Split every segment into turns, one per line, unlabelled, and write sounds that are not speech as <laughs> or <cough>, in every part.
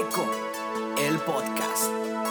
Eco, el podcast.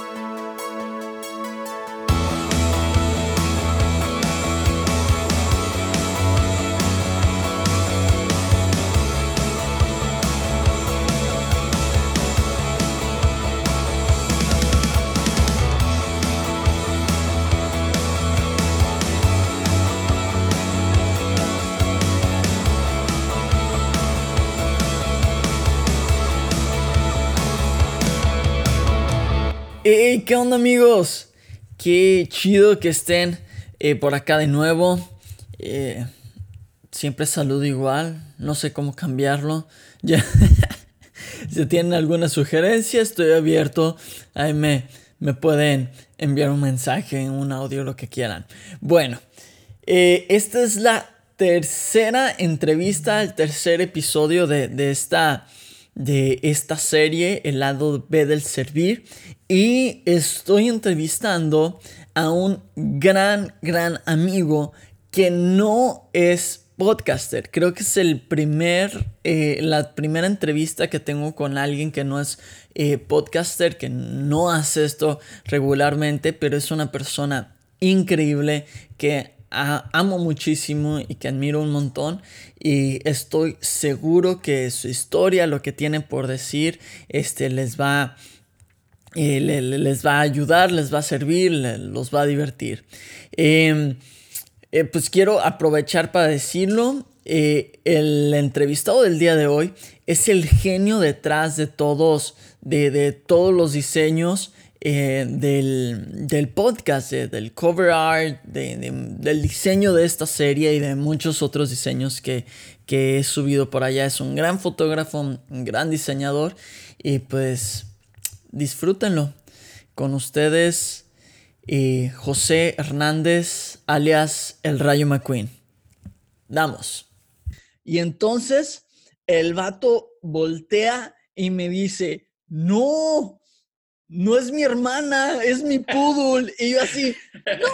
Hey, ¿qué onda amigos? Qué chido que estén eh, por acá de nuevo. Eh, siempre saludo igual, no sé cómo cambiarlo. <laughs> Ya, si tienen alguna sugerencia, estoy abierto. Ahí me, me pueden enviar un mensaje, un audio, lo que quieran. Bueno, eh, esta es la tercera entrevista, el tercer episodio de, de esta de esta serie, El lado B del servir. Y estoy entrevistando a un gran, gran amigo que no es podcaster. Creo que es el primer, eh, la primera entrevista que tengo con alguien que no es eh, podcaster, que no hace esto regularmente, pero es una persona increíble que amo muchísimo y que admiro un montón y estoy seguro que su historia, lo que tienen por decir, este, les va eh, les va a ayudar, les va a servir, los va a divertir. Em, eh, pues quiero aprovechar para decirlo. Eh, el entrevistado del día de hoy es el genio detrás de todos, de, todos los diseños del, podcast, del cover art, del diseño de esta serie y de muchos otros diseños que, que he subido por allá. Es un gran fotógrafo, un gran diseñador y pues disfrútenlo. Con ustedes, y José Hernández, alias El Rayo McQueen. Damos. Y entonces el vato voltea y me dice, no, no es mi hermana, es mi poodle. Y yo así, no.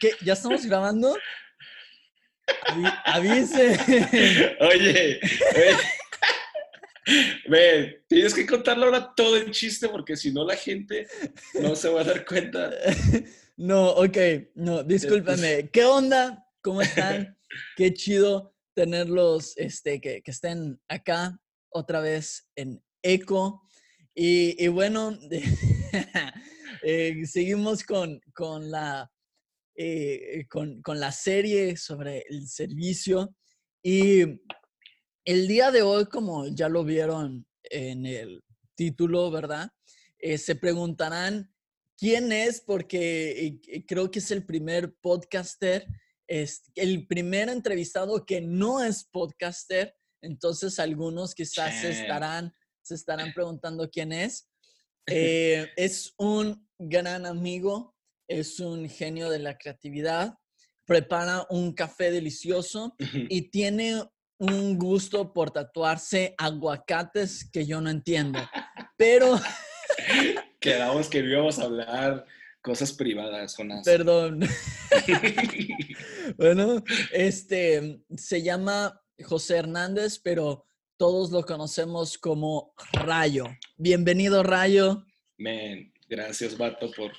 ¿Qué? ¿Ya estamos grabando? Avise.
Oye, oye. Ve, tienes que contarle ahora todo el chiste porque si no la gente no se va a dar cuenta.
No, ok, no, discúlpame. ¿Qué onda? ¿Cómo están? Qué chido tenerlos, este, que, estén acá otra vez en Eco. Y, bueno, <laughs> eh, seguimos con, con la, eh, con, con la serie sobre el servicio. Y el día de hoy, como ya lo vieron en el título, ¿verdad? Eh, se preguntarán quién es, porque creo que es el primer podcaster, es el primer entrevistado que no es podcaster. Entonces, algunos quizás estarán, se estarán preguntando quién es. Eh, es un gran amigo, es un genio de la creatividad, prepara un café delicioso y tiene un gusto por tatuarse aguacates que yo no entiendo. Pero... <laughs>
Quedamos que íbamos a hablar cosas privadas, Jonás.
Perdón. <laughs> bueno, este se llama José Hernández, pero todos lo conocemos como Rayo. Bienvenido, Rayo.
Gracias, Vato, por,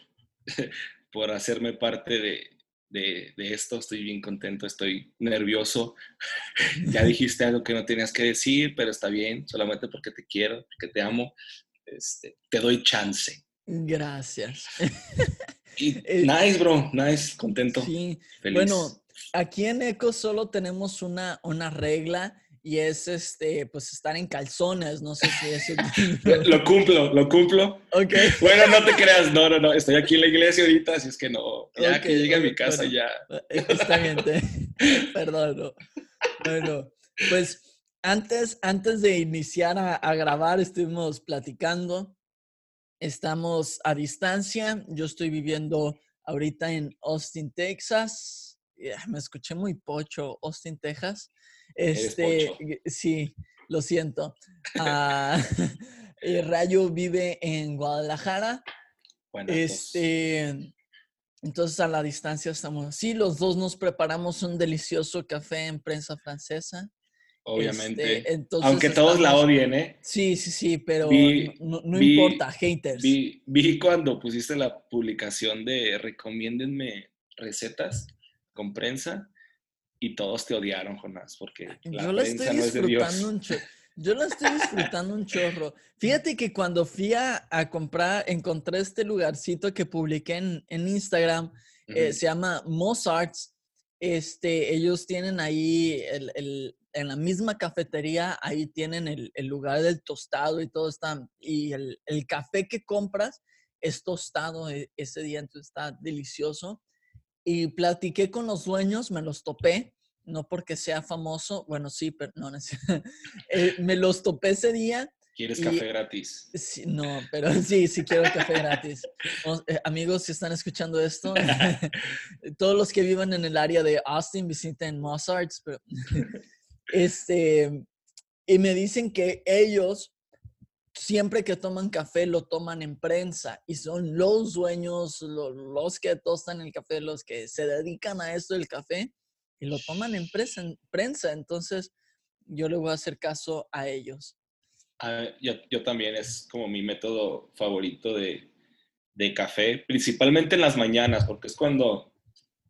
<laughs> por hacerme parte de, de, esto, estoy bien contento, estoy nervioso. <laughs> ya dijiste algo que no tenías que decir, pero está bien, solamente porque te quiero, porque te amo, este, te doy chance.
Gracias. <laughs>
Eh, nice, bro, nice, contento.
Sí, bueno, aquí en ECO solo tenemos una, una regla y es este, pues estar en calzones, no sé si eso... <laughs> <laughs>
lo cumplo, lo cumplo.
Ok.
Bueno, no te creas, no, no, no, estoy aquí en la iglesia ahorita, así es que no, ya que llegue a mi casa ya.
Eh, está bien, <laughs> perdón, no. Bueno, pues antes, antes de iniciar a, a grabar estuvimos platicando, estamos a distancia, yo estoy viviendo ahorita en Austin, Texas, me escuché muy pocho, Austin, Texas. Este, sí, lo siento. <laughs> Eh, Rayo vive en Guadalajara. Bueno, este, entonces a la distancia estamos así. Los dos nos preparamos un delicioso café en prensa francesa
obviamente.
Este, entonces
Aunque todos la odien, ¿eh?
Sí, sí, sí, pero
Vi-
no, no
vi-
importa, haters.
Vi, vi cuando pusiste la publicación de recomiéndenme recetas con prensa y todos te odiaron, Jonás, porque la
Yo la estoy
no es
disfrutando un chorro. Yo la estoy disfrutando un chorro. Fíjate que cuando fui a, a comprar, encontré este lugarcito que publiqué en, en Instagram, eh,
Ujú.
se llama Mozart's. Este, ellos tienen ahí, el, el- en la misma cafetería, ahí tienen el, el lugar del tostado y todo está. Y el, el café que compras es tostado e- ese día, entonces está delicioso. Y platiqué con los dueños, me los topé, no porque sea famoso, bueno, sí, pero no, no <laughs> eh, me los topé ese día
¿Quieres
y-
café gratis?
Sí, no, pero <laughs> sí, sí quiero café gratis. Eh, amigos, si están escuchando esto, <laughs> todos los que vivan en el área de Austin visiten Mozart's. Pero, este, y me dicen que ellos siempre que toman café lo toman en prensa y son los dueños, lo- los que tostan el café, los que se dedican a esto del café y lo toman en prensa. en prensa. Entonces, yo le voy a hacer caso a ellos.
Ah, yo, yo también es como mi método favorito de, de café, principalmente en las mañanas, porque es cuando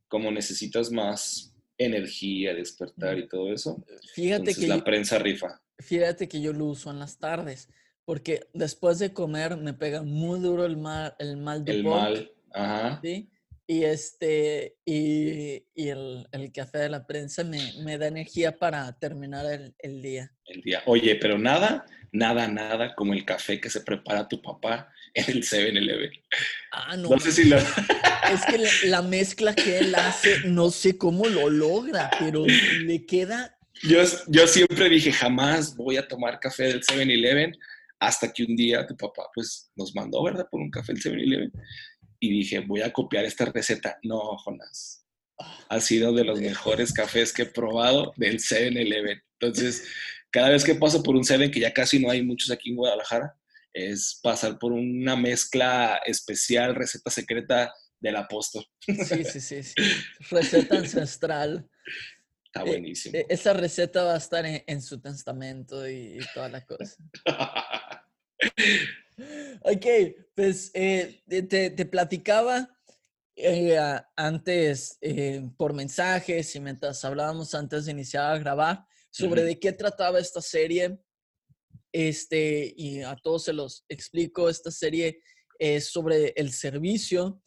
como necesitas más energía, despertar y todo eso.
Fíjate
Entonces
que
la
yo-
prensa rifa.
Fíjate que yo lo uso en las tardes, porque después de comer me pega muy duro el mal, el mal de
El
porc,
mal, ajá.
¿sí? Y este, y, y el, el café de la prensa me, me da energía para terminar el, el día.
el día. Oye, pero nada, nada, nada como el café que se prepara tu papá en el 7-Eleven.
Ah, no,
No sé si lo... <laughs>
es que la, la mezcla que él hace, no sé cómo lo logra, pero le queda,
Yo, yo siempre dije, jamás voy a tomar café del 7-Eleven hasta que un día tu papá pues nos mandó, ¿verdad? Por un café del 7-Eleven. Y dije, voy a copiar esta receta. No, Jonás. Ha sido de los mejores cafés que he probado del 7-Eleven. Entonces, cada vez que paso por un 7, que ya casi no hay muchos aquí en Guadalajara, es pasar por una mezcla especial, receta secreta del apóstol.
sí, sí, sí, sí, receta ancestral.
Está
Eh,
buenísimo.
E- Esa receta va a estar en, en su testamento y, y toda la cosa. <laughs> Ok, pues eh, te- te, platicaba eh, antes eh, por mensajes y mientras hablábamos antes de iniciar a grabar sobre de qué trataba esta serie. Este, y a todos se los explico, esta serie es sobre el servicio,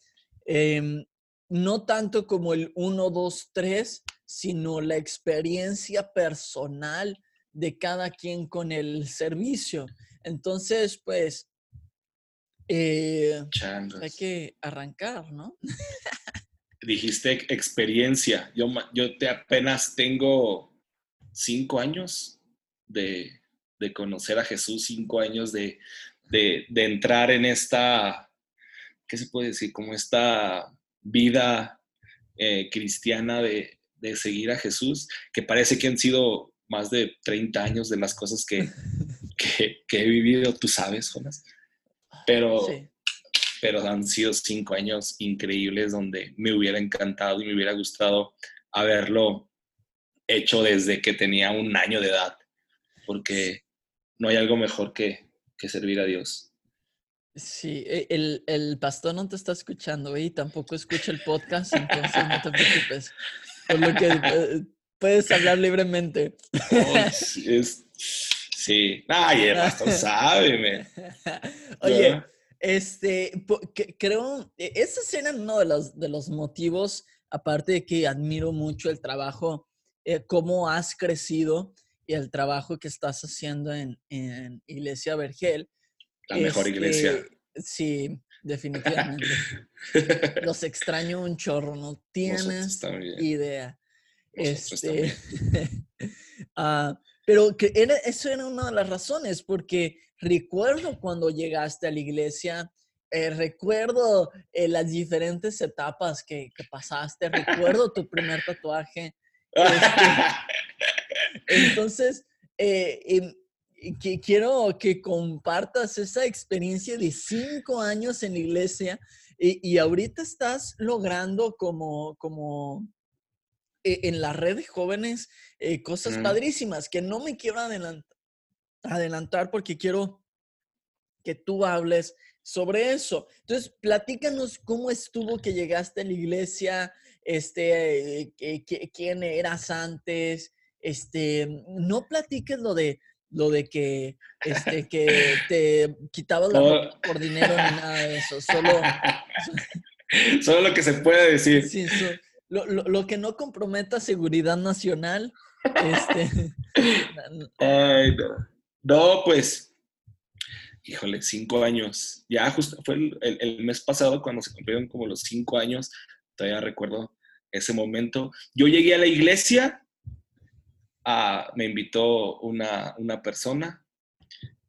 em, no tanto como el 1, 2, 3, sino la experiencia personal de cada quien con el servicio. Entonces, pues, eh,
Changos.
hay que arrancar, ¿no?
Dijiste experiencia. Yo, yo te apenas tengo cinco años de, de conocer a Jesús, cinco años de, de, de entrar en esta, ¿qué se puede decir? Como esta vida eh, cristiana de, de seguir a Jesús, que parece que han sido más de 30 años de las cosas que, <laughs> que, que he vivido, tú sabes, Jonas. Pero,
Sí.
pero han sido cinco años increíbles donde me hubiera encantado y me hubiera gustado haberlo hecho desde que tenía un año de edad, porque no hay algo mejor que, que servir a Dios.
Sí, e- el, el pastor no te está escuchando y tampoco escucha el podcast, entonces no te preocupes. Por lo que eh, puedes hablar libremente.
Oh, es- sí, ay, el pastor sabe. <laughs>
Oye, este, creo, e- esa escena es uno de los, de los motivos, aparte de que admiro mucho el trabajo, eh, cómo has crecido y el trabajo que estás haciendo en, en Iglesia Vergel.
la mejor iglesia.
Este, Sí, definitivamente. <laughs> Los extraño un chorro, no tienes idea. Este, <laughs> ah, pero que era, eso era una de las razones, porque recuerdo cuando llegaste a la iglesia, eh, recuerdo eh, las diferentes etapas que, que pasaste, recuerdo tu primer tatuaje. <laughs> Entonces, eh, em, que quiero que compartas esa experiencia de cinco años en la iglesia y, y ahorita estás logrando como, como eh, en la red de jóvenes eh, cosas padrísimas que no me quiero adelant- adelantar porque quiero que tú hables sobre eso. Entonces, platícanos cómo estuvo que llegaste a la iglesia, este, eh, quién eras antes, este, no platiques lo de lo de que, este, <laughs> que te quitabas la ropa <laughs> por dinero ni nada de eso, solo,
Solo lo que se puede decir.
sí, so- lo, lo- lo que no comprometa seguridad nacional, este, <laughs>
Ay, no. No, pues, híjole, cinco años. Ya justo fue el, el- el mes pasado cuando se cumplieron como los cinco años. Todavía recuerdo ese momento. Yo llegué a la iglesia, me invitó una, una persona,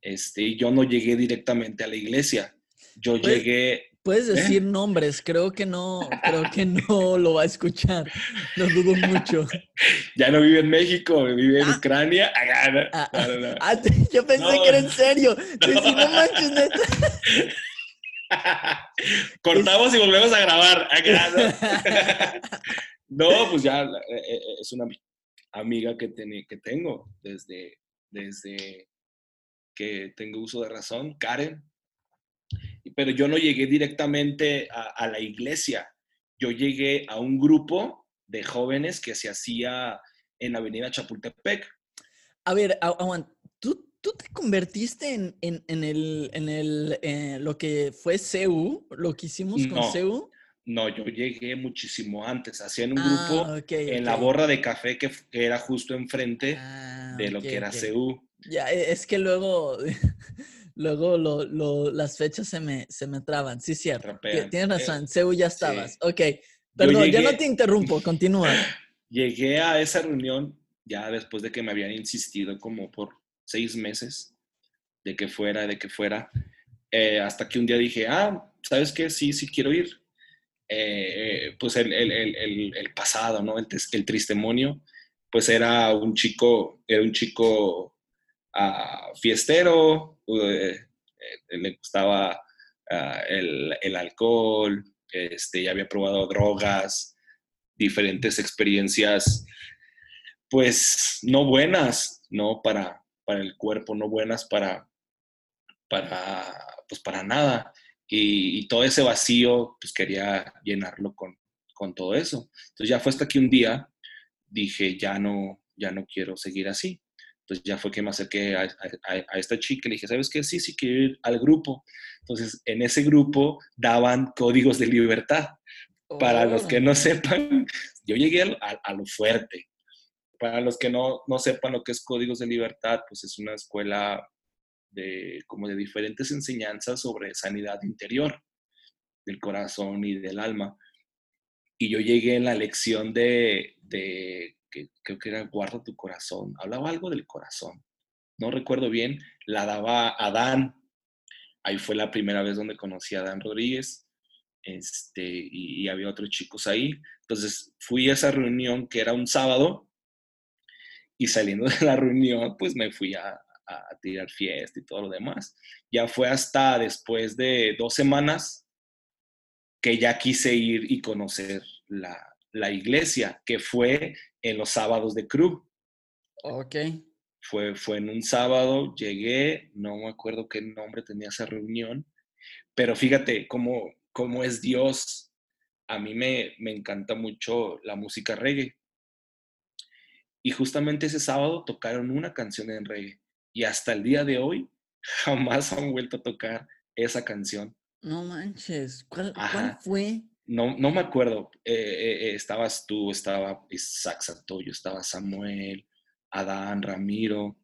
este, y yo no llegué directamente a la iglesia. Yo
Pues-
llegué,
Puedes
¿Eh?
decir nombres, creo que no, creo que no lo va a escuchar. Lo dudo mucho. <laughs>
ya no vive en México, vive en
Ah.
Ucrania. Ah, no,
Ah,
no, no, no.
Ah, <laughs> yo pensé que era en serio. <laughs> No manches, neta.
Cortamos y volvemos a grabar. ¿no? Pues ya eh, eh, es una ami- amiga que, que tengo desde, desde que tengo uso de razón, Karen. Pero yo no llegué directamente a, a la iglesia. Yo llegué a un grupo de jóvenes que se hacía en Avenida Chapultepec.
A ver, agu- aguanta. ¿Tú, tú te convertiste en, en, en el, en el, eh, lo que fue CEU, lo que hicimos con
No,
CEU?
No, yo llegué muchísimo antes. Hacían un
Ah,
grupo
ok,
en la
ok.
borra de café que, que era justo enfrente
Ah,
de lo
ok,
que era. CU.
Ya, e- es que luego, <laughs> luego lo, lo- las fechas se me, se me traban. Sí, cierto. Tienes
Eh,
razón, CEU ya
sí.
estabas. Ok, perdón, ya no
llegué-
te interrumpo, <laughs> continúa.
Llegué a esa reunión ya después de que me habían insistido como por seis meses de que fuera, de que fuera, eh, hasta que un día dije, ah, ¿sabes qué? Sí, sí quiero ir. Eh, eh, pues el, el- el- el- pasado, ¿no? El, el tristemonio, pues era un chico, era un chico ah, fiestero, eh, eh, le gustaba ah, el, alcohol, este, ya había probado drogas, diferentes experiencias, pues no buenas, ¿no? Para, para el cuerpo, no buenas para, para, pues para nada. Y, y todo ese vacío, pues quería llenarlo con, con todo eso. Entonces ya fue hasta que un día dije, ya no, ya no quiero seguir así. Entonces ya fue que me acerqué a, a- a esta chica y le dije, ¿sabes qué? Sí, sí quiero ir al grupo. Entonces en ese grupo daban códigos de libertad. Para los que no sepan, yo llegué a, a- a lo fuerte. Para los que no, no sepan lo que es Códigos de Libertad, pues es una escuela de, como de diferentes enseñanzas sobre sanidad interior del corazón y del alma. Y yo llegué en la lección de, de que creo que era guarda tu corazón. Hablaba algo del corazón. No recuerdo bien. La daba Adán. Ahí fue la primera vez donde conocí a Adán Rodríguez este, y, había otros chicos ahí. Entonces fui a esa reunión que era un sábado y saliendo de la reunión, pues me fui a, a- a tirar fiesta y todo lo demás. Ya fue hasta después de dos semanas que ya quise ir y conocer la, la iglesia, que fue en los sábados de Cruz.
Ok.
Fue, fue en un sábado, llegué, no me acuerdo qué nombre tenía esa reunión, pero fíjate cómo, cómo es Dios. A mí me, me encanta mucho la música reggae. Y justamente ese sábado tocaron una canción en reggae. Y hasta el día de hoy <laughs> jamás han vuelto a tocar esa canción.
No manches. ¿Cuál, cuál fue?
No, no me acuerdo. Eh, eh, estabas tú, estaba Isaac Santoyo, estaba Samuel, Adán, Ramiro.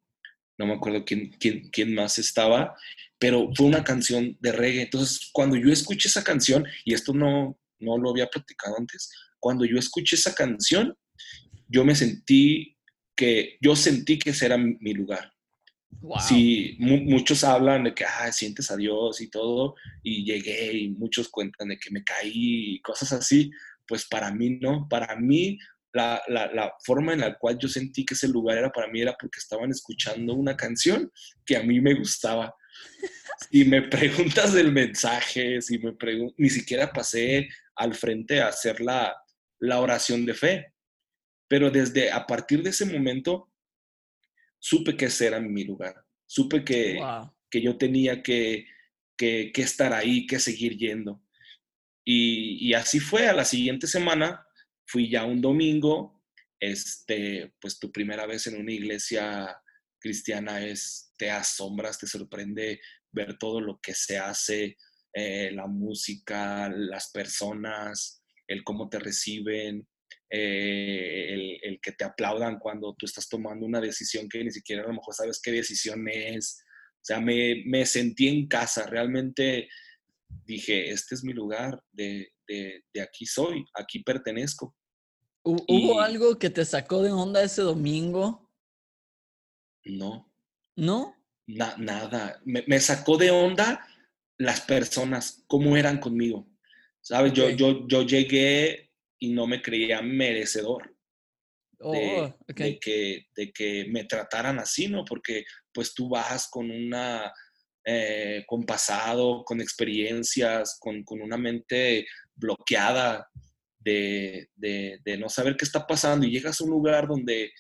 No me acuerdo quién, quién, quién más estaba, pero fue una canción de reggae. Entonces, cuando yo escuché esa canción, y esto no, no lo había platicado antes, cuando yo escuché esa canción, yo me sentí que, yo sentí que ese era mi lugar.
Wow.
Muchos hablan de que ah, sientes a Dios y todo, y llegué y muchos cuentan de que me caí y cosas así. Pues para mí no, para mí la, la, forma en la cual yo sentí que ese lugar era para mí era porque estaban escuchando una canción que a mí me gustaba. Si me <laughs> preguntas del mensaje, si me ni siquiera pasé al frente a hacer la, la oración de fe, Pero desde a partir de ese momento, supe que ese era mi lugar. Supe que, que yo tenía que, que, estar ahí, que seguir yendo. Y, y, así fue. A la siguiente semana fui ya un domingo. Este, pues tu primera vez en una iglesia cristiana es, te asombras, te sorprende ver todo lo que se hace, eh, la música, las personas, el cómo te reciben, eh, el, que te aplaudan cuando tú estás tomando una decisión que ni siquiera a lo mejor sabes qué decisión es. O sea, me, me sentí en casa, realmente dije, este es mi lugar, de, de, de aquí soy, aquí pertenezco.
¿Hubo algo que te sacó de onda ese domingo?
No.
¿No?
nada. Me, me, sacó de onda las personas, cómo eran conmigo. ¿Sabes? Yo, yo, yo llegué y no me creía merecedor de, oh, que, de que me trataran así, ¿no? Porque pues tú vas con una, eh, con pasado, con experiencias, con, con una mente bloqueada de, de, de, no saber qué está pasando y llegas a un lugar donde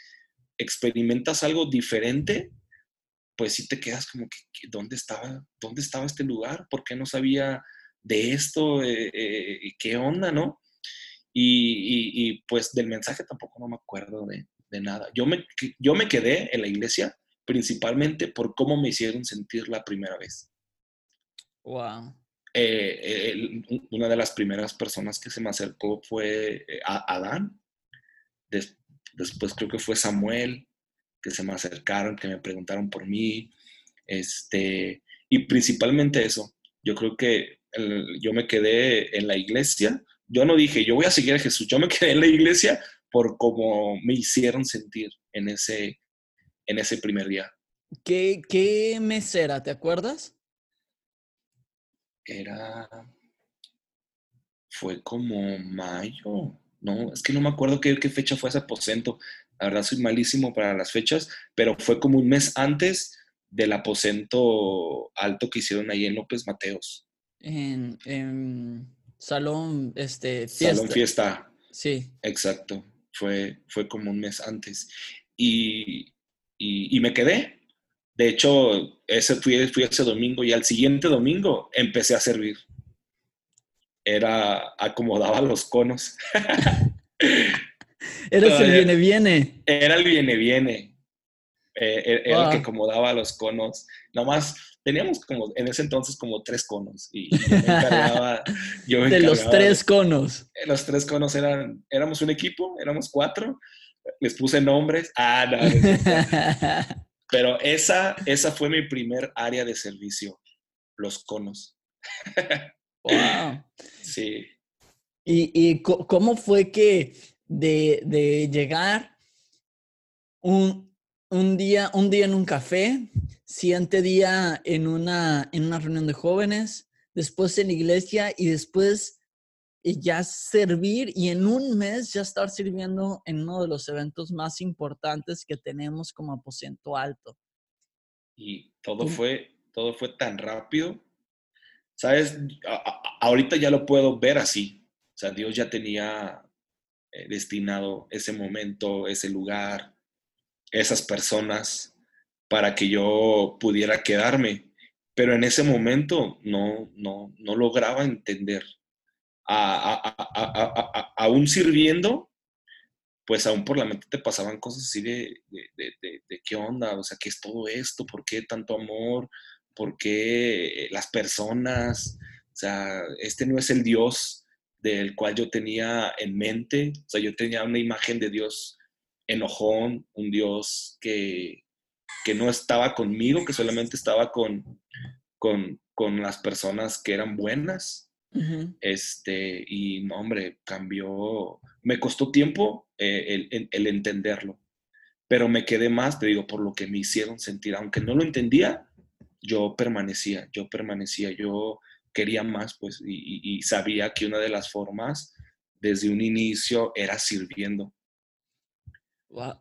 experimentas algo diferente pues sí te quedas como que, ¿dónde estaba, dónde estaba este lugar? ¿Por qué no sabía de esto? Eh, eh, ¿Qué onda, no? Y, pues del mensaje tampoco no me acuerdo de, nada. Yo me, yo me quedé en la iglesia principalmente por cómo me hicieron sentir la primera vez.
Wow.
Eh, una de las primeras personas que se me acercó fue Adán. después creo que fue Samuel que se me acercaron, que me preguntaron por mí, este, y principalmente eso. Yo creo que yo me quedé en la iglesia. Yo no dije, yo voy a seguir a Jesús, yo me quedé en la iglesia por cómo me hicieron sentir en ese, en ese primer día.
¿Qué, qué mes era? ¿Te acuerdas?
Era. Fue como mayo. No, es que no me acuerdo qué, qué fecha fue ese aposento. La verdad soy malísimo para las fechas, pero fue como un mes antes del aposento alto que hicieron ahí en López Mateos.
En, Salón este, Fiesta.
Salón Fiesta.
Sí.
Exacto. Fue, fue como un mes antes. Y, y, me quedé. De hecho, ese fui, fui ese domingo y al siguiente domingo empecé a servir. Era, acomodaba los conos. <laughs>
Eres el viene viene.
Era el viene viene. Eh, era el que acomodaba los conos. Nomás teníamos como en ese entonces como tres conos y yo me <laughs> encargaba.
de los tres conos.
Eh, los tres conos eran, éramos un equipo, éramos cuatro. Les puse nombres. Ah, no. <laughs> Pero esa, esa fue mi primer área de servicio, los conos.
Wow. <laughs>
Sí.
¿Y, y cómo fue que de, llegar un, día, un día en un café, siguiente día en una, en una reunión de jóvenes, después en iglesia y después eh, ya servir y en un mes ya estar sirviendo en uno de los eventos más importantes que tenemos como aposento alto.
Y todo fue, todo fue tan rápido. Sabes, ahorita ya lo puedo ver así. O sea, Dios ya tenía eh, destinado ese momento, ese lugar, esas personas para que yo pudiera quedarme. Pero en ese momento no, no, no lograba entender. aún sirviendo, pues aún por la mente te pasaban cosas así de, de, qué onda, o sea, qué es todo esto, por qué tanto amor, por qué las personas, o sea, este no es el Dios del cual yo tenía en mente. O sea, yo tenía una imagen de Dios enojón, un Dios que, que no estaba conmigo, que solamente estaba con, con, con las personas que eran buenas. este, y no, hombre, cambió. Me costó tiempo eh, el, el, entenderlo, pero me quedé más, te digo, por lo que me hicieron sentir. Aunque no lo entendía, yo permanecía, yo permanecía, yo quería más, pues, y, sabía que una de las formas desde un inicio era sirviendo.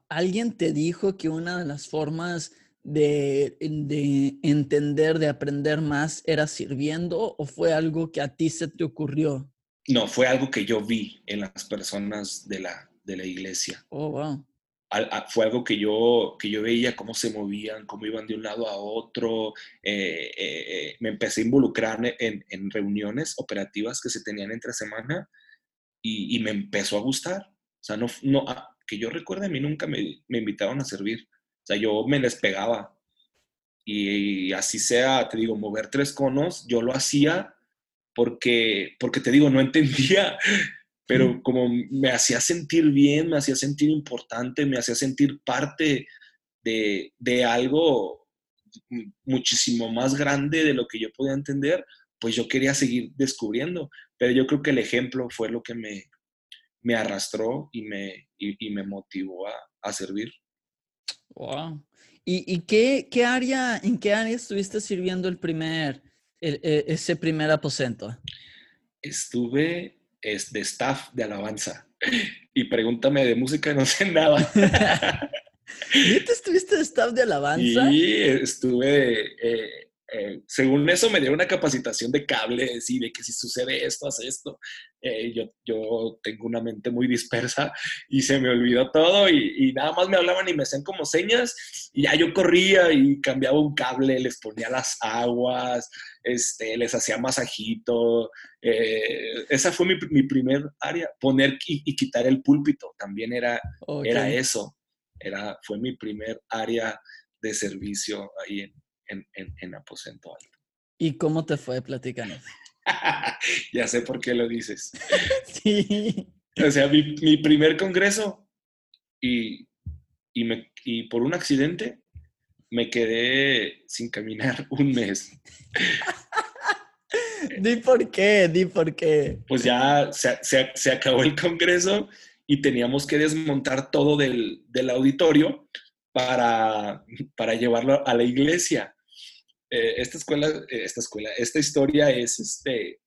¿Alguien te dijo que una de las formas de, de, entender, de aprender más, era sirviendo o fue algo que a ti se te ocurrió?
No, fue algo que yo vi en las personas de la, de la iglesia.
Oh, wow.
fue algo que yo, que yo veía cómo se movían, cómo iban de un lado a otro. Eh, eh, eh, me empecé a involucrar en, en, reuniones operativas que se tenían entre semana y, y, me empezó a gustar. O sea, no, no, que yo recuerde, a mí nunca me, me invitaron a servir. O sea, yo me les pegaba. Y, y así sea, te digo, mover tres conos, yo lo hacía porque, porque te digo, no <laughs> entendía pero como me hacía sentir bien, me hacía sentir importante, me hacía sentir parte de, de algo muchísimo más grande de lo que yo podía entender, pues yo quería seguir descubriendo. Pero yo creo que el ejemplo fue lo que me, me arrastró y me, y, me motivó a, a, servir.
Wow. ¿Y, y qué, qué, área, en qué área estuviste sirviendo el primer, e, ese primer aposento?
Estuve es de staff de alabanza. <laughs> Y pregúntame de música, no sé nada. <laughs>
¿Y te estuviste de staff de alabanza?
Sí, estuve, eh, eh, según eso me dio una capacitación de cables y de que si sucede esto, hace esto. Eh, yo, yo tengo una mente muy dispersa y se me olvidó todo y, y, nada más me hablaban y me hacían como señas y ya yo corría y cambiaba un cable, les ponía las aguas, este, les hacía masajito. Eh, esa fue mi, mi, primer área. Poner y, quitar el púlpito también era, era eso. Era, fue mi primer área de servicio ahí en, en, en, en Aposento Alto.
¿Y cómo te fue? platicando? <laughs>
ya sé por qué lo dices. <laughs>
sí.
O sea, mi, mi primer congreso y, y, me, y por un accidente me quedé sin caminar <laughs> un mes.
di por qué, di por qué.
Pues ya se, se, se, acabó el congreso y teníamos que desmontar todo del, del auditorio para, para, llevarlo a la iglesia. Eh, esta escuela, eh, esta escuela, esta historia es, este,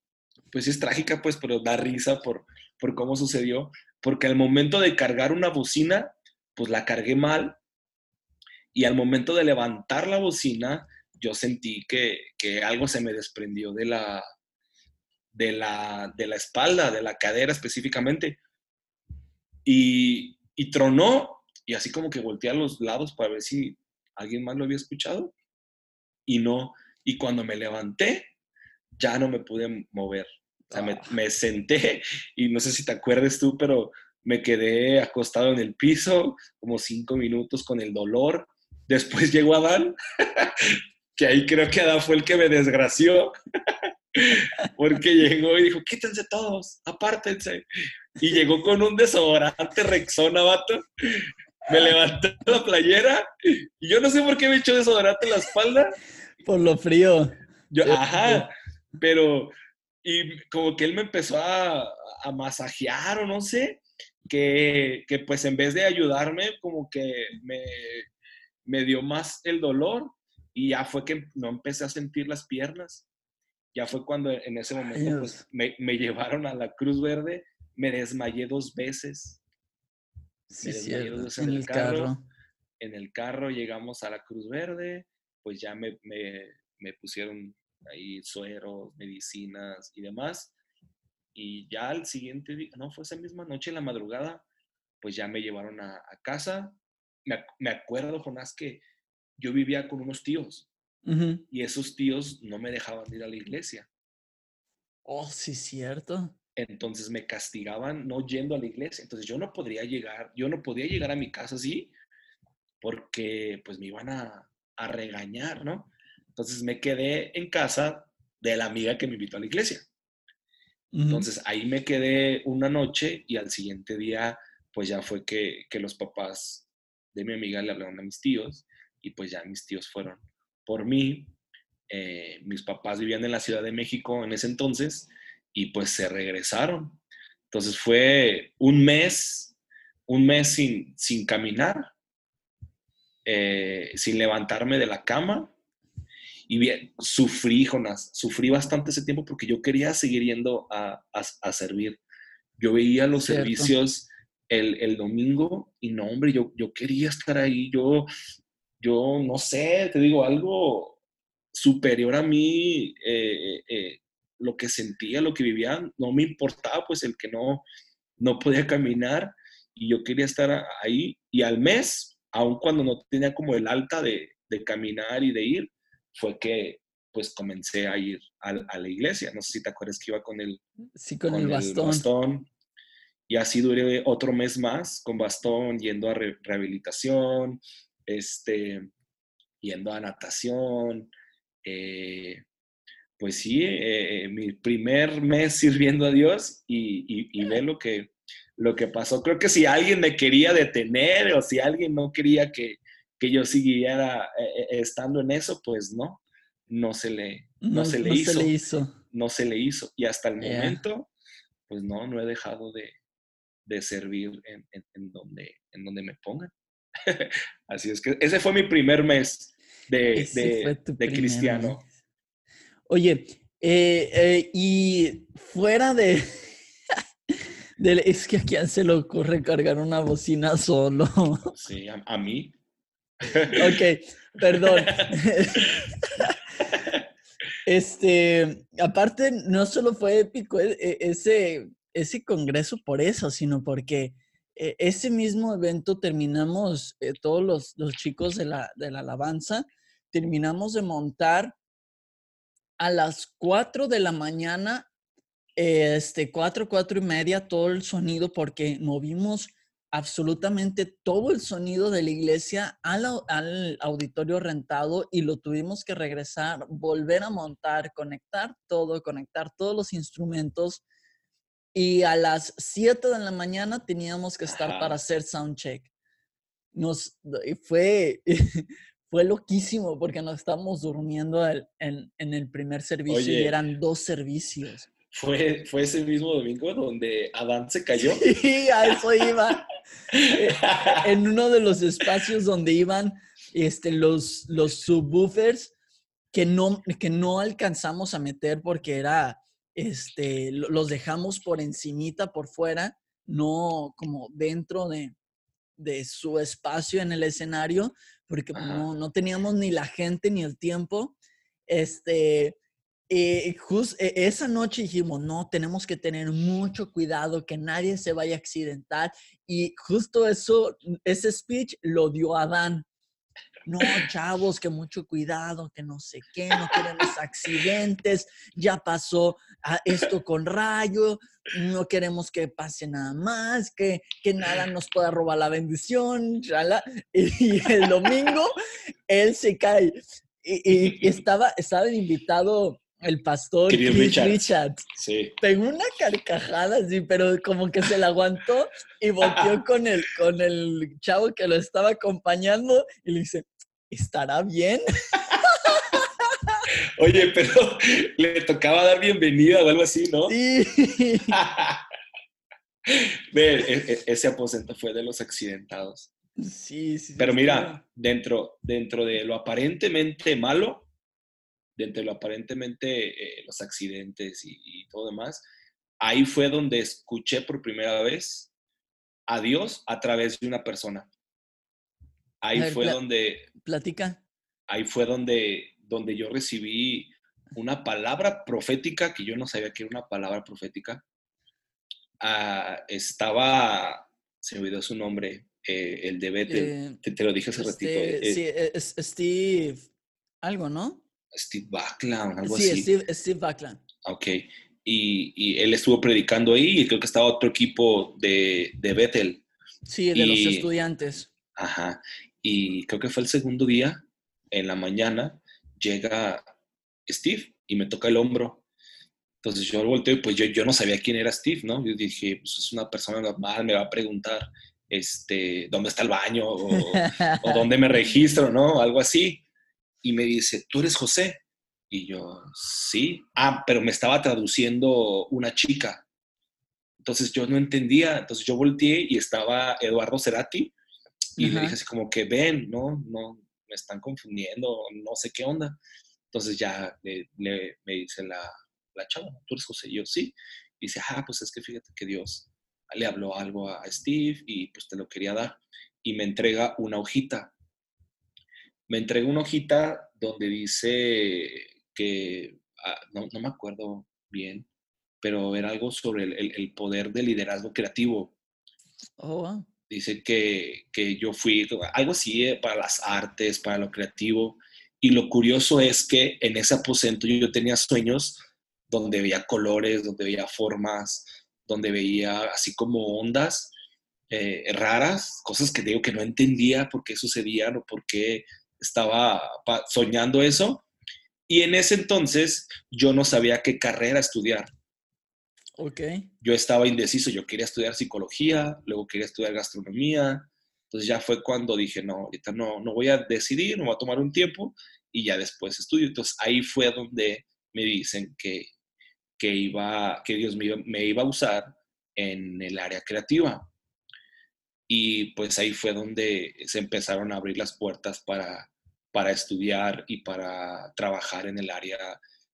pues es trágica, pues, pero da risa por, por cómo sucedió, porque al momento de cargar una bocina, pues la cargué mal y al momento de levantar la bocina, yo sentí que, que algo se me desprendió de la, de, la, de la espalda, de la cadera específicamente. Y, y tronó, y así como que volteé a los lados para ver si alguien más lo había escuchado, y no. Y cuando me levanté, ya no me pude mover. O sea, me, ah. me, senté <laughs> y no sé si te acuerdas tú, pero me quedé acostado en el piso como cinco minutos con el dolor Después <laughs> llegó Adán, <laughs> que ahí creo que Adán fue el que me desgració, porque llegó y dijo, quítense todos, apártense. Y llegó con un desodorante Rexona, vato. Me levantó la playera y yo no sé por qué me echó desodorante en la espalda.
Por lo frío.
Yo, ajá, pero y como que él me empezó a, a masajear o no sé, que, que, pues en vez de ayudarme, como que me, me dio más el dolor y ya fue que no empecé a sentir las piernas. Ya fue cuando en ese momento pues, me, me, llevaron a la Cruz Verde, me desmayé dos veces.
Sí, en, el carro.
En el carro llegamos a la Cruz Verde, pues ya me, me, me pusieron ahí sueros, medicinas y demás. Y ya al siguiente día, no, fue esa misma noche, en la madrugada, pues ya me llevaron a, a casa me, acuerdo, Jonás, que yo vivía con unos tíos y esos tíos no me dejaban ir a la iglesia.
Oh, sí, cierto.
Entonces me castigaban no yendo a la iglesia. Entonces yo no podría llegar, yo no podía llegar a mi casa así porque pues me iban a, a regañar, ¿no? Entonces me quedé en casa de la amiga que me invitó a la iglesia. Entonces ahí me quedé una noche y al siguiente día pues ya fue que, que los papás de mi amiga le hablaron a mis tíos y pues ya mis tíos fueron por mí. Eh, mis papás vivían en la Ciudad de México en ese entonces y pues se regresaron. Entonces fue un mes, un mes sin, sin caminar, eh, sin levantarme de la cama. Y bien, sufrí, Jonas, sufrí bastante ese tiempo porque yo quería seguir yendo a, a, servir. Yo veía los servicios el, domingo y no, hombre, yo, yo quería estar ahí, yo, yo no sé, te digo, algo superior a mí, eh, eh, lo que sentía, lo que vivía, no me importaba pues el que no, no podía caminar y yo quería estar ahí y al mes, aun cuando no tenía como el alta de, de caminar y de ir, fue que pues comencé a ir a, la iglesia. No sé si te acuerdas que iba con el,
sí, con, el, bastón.
Y así duré otro mes más con bastón, yendo a rehabilitación, este, yendo a natación. Eh, pues sí, eh, mi primer mes sirviendo a Dios y, y, ve lo que, lo que pasó. Creo que si alguien me quería detener o si alguien no quería que, que yo siguiera eh, estando en eso, pues no no se le, no, se, le hizo, No se le hizo. Y hasta el momento, pues no, no he dejado de, servir en, donde, en donde me pongan. <laughs> Así es que ese fue mi primer mes de, cristiano.
Oye, eh, eh, y fuera de, <laughs> Es que a quién se le ocurre cargar una bocina solo.
Sí, a mí.
ok, perdón. Este, aparte, no solo fue épico e, e, ese, ese congreso por eso, sino porque e, ese mismo evento terminamos, eh, todos los, los, chicos de la, de la alabanza, terminamos de montar a las 4 de la mañana, este, 4, 4 y media, todo el sonido porque movimos absolutamente todo el sonido de la iglesia al, auditorio rentado y lo tuvimos que regresar, volver a montar, conectar todo, conectar todos los instrumentos. Y a las 7 de la mañana teníamos que estar para hacer soundcheck. Nos, fue, <laughs> fue loquísimo porque nos estábamos durmiendo en, el primer servicio y eran dos servicios.
Fue, fue ese mismo domingo donde Adán se cayó. <laughs>
Sí, a eso iba. Eh, en uno de los espacios donde iban este, los, los subwoofers que no, que no alcanzamos a meter porque era, este, los dejamos por encimita, por fuera, no como dentro de, de su espacio en el escenario, porque no, no, teníamos ni la gente ni el tiempo. Este, eh, just, e, esa noche dijimos, no, tenemos que tener mucho cuidado, que nadie se vaya a accidentar. Y justo eso, ese speech lo dio Adán. No, chavos, que mucho cuidado, que no sé qué, no queremos accidentes, ya pasó ah, esto con rayo, no queremos que pase nada más, que, que nada <laughs> nos pueda robar la bendición, <laughs> Y el domingo él se cae. Y, y <laughs> estaba, estaba invitado el pastor Chris, Richards. Sí. Pegó una carcajada así, pero como que se la aguantó y volteó con el, con el chavo que lo estaba acompañando y le dice, ¿estará bien? <laughs>
Oye, pero <laughs> le tocaba dar bienvenida o algo así, ¿no? Sí. <laughs> Ve, e, e, ese aposento fue de los accidentados.
Sí, sí.
Pero mira, dentro, dentro de lo aparentemente malo, dentro de lo aparentemente eh, los accidentes y, todo demás, ahí fue donde escuché por primera vez a Dios a través de una persona. Ahí fue donde...
Platica.
Ahí fue donde, donde yo recibí una palabra profética, que yo no sabía que era una palabra profética. Ah, estaba, se me olvidó su nombre, eh, el de Bethel, te, lo dije hace ratito.
Este, sí, es Steve, algo, ¿no?
Steve Backlund, algo así.
Sí, Steve, Backlund.
Ok. Y, él estuvo predicando ahí y creo que estaba otro equipo de, de Bethel.
Sí, de los estudiantes.
Ajá. Y creo que fue el segundo día, en la mañana, llega Steve y me toca el hombro. Entonces yo volteo y pues yo, yo no sabía quién era Steve, ¿no? Yo dije, pues es una persona normal, me va a preguntar, este, ¿dónde está el baño? O, <laughs> o dónde me registro, ¿no? Algo así y me dice, ¿tú eres José? Y yo, sí. Ah, pero me estaba traduciendo una chica. Entonces yo no entendía. Entonces yo volteé y estaba Eduardo Cerati y le dije así como que ven, no, no, me están confundiendo, no sé qué onda. Entonces ya le, me dice la, la chava, ¿tú eres José? Y yo, sí. Y dice, ah, pues es que fíjate que Dios le habló algo a Steve y pues te lo quería dar. Y me entrega una hojita me entregó una hojita donde dice que, ah, no, me acuerdo bien, pero era algo sobre el, poder del liderazgo creativo.
Oh, wow.
Dice que, que yo fui algo así eh, para las artes, para lo creativo. Y lo curioso es que en ese aposento yo tenía sueños donde veía colores, donde veía formas, donde veía así como ondas eh, raras, cosas que digo que no entendía por qué sucedían o por qué estaba soñando eso. Y en ese entonces yo no sabía qué carrera estudiar.
Ok.
Yo estaba indeciso, yo quería estudiar psicología, luego quería estudiar gastronomía. Entonces ya fue cuando dije, no, ahorita no, no voy a decidir, no voy a tomar un tiempo y ya después estudio. Entonces ahí fue donde me dicen que, que, iba, que Dios me me iba a usar en el área creativa. Y pues ahí fue donde se empezaron a abrir las puertas para, para estudiar y para trabajar en el área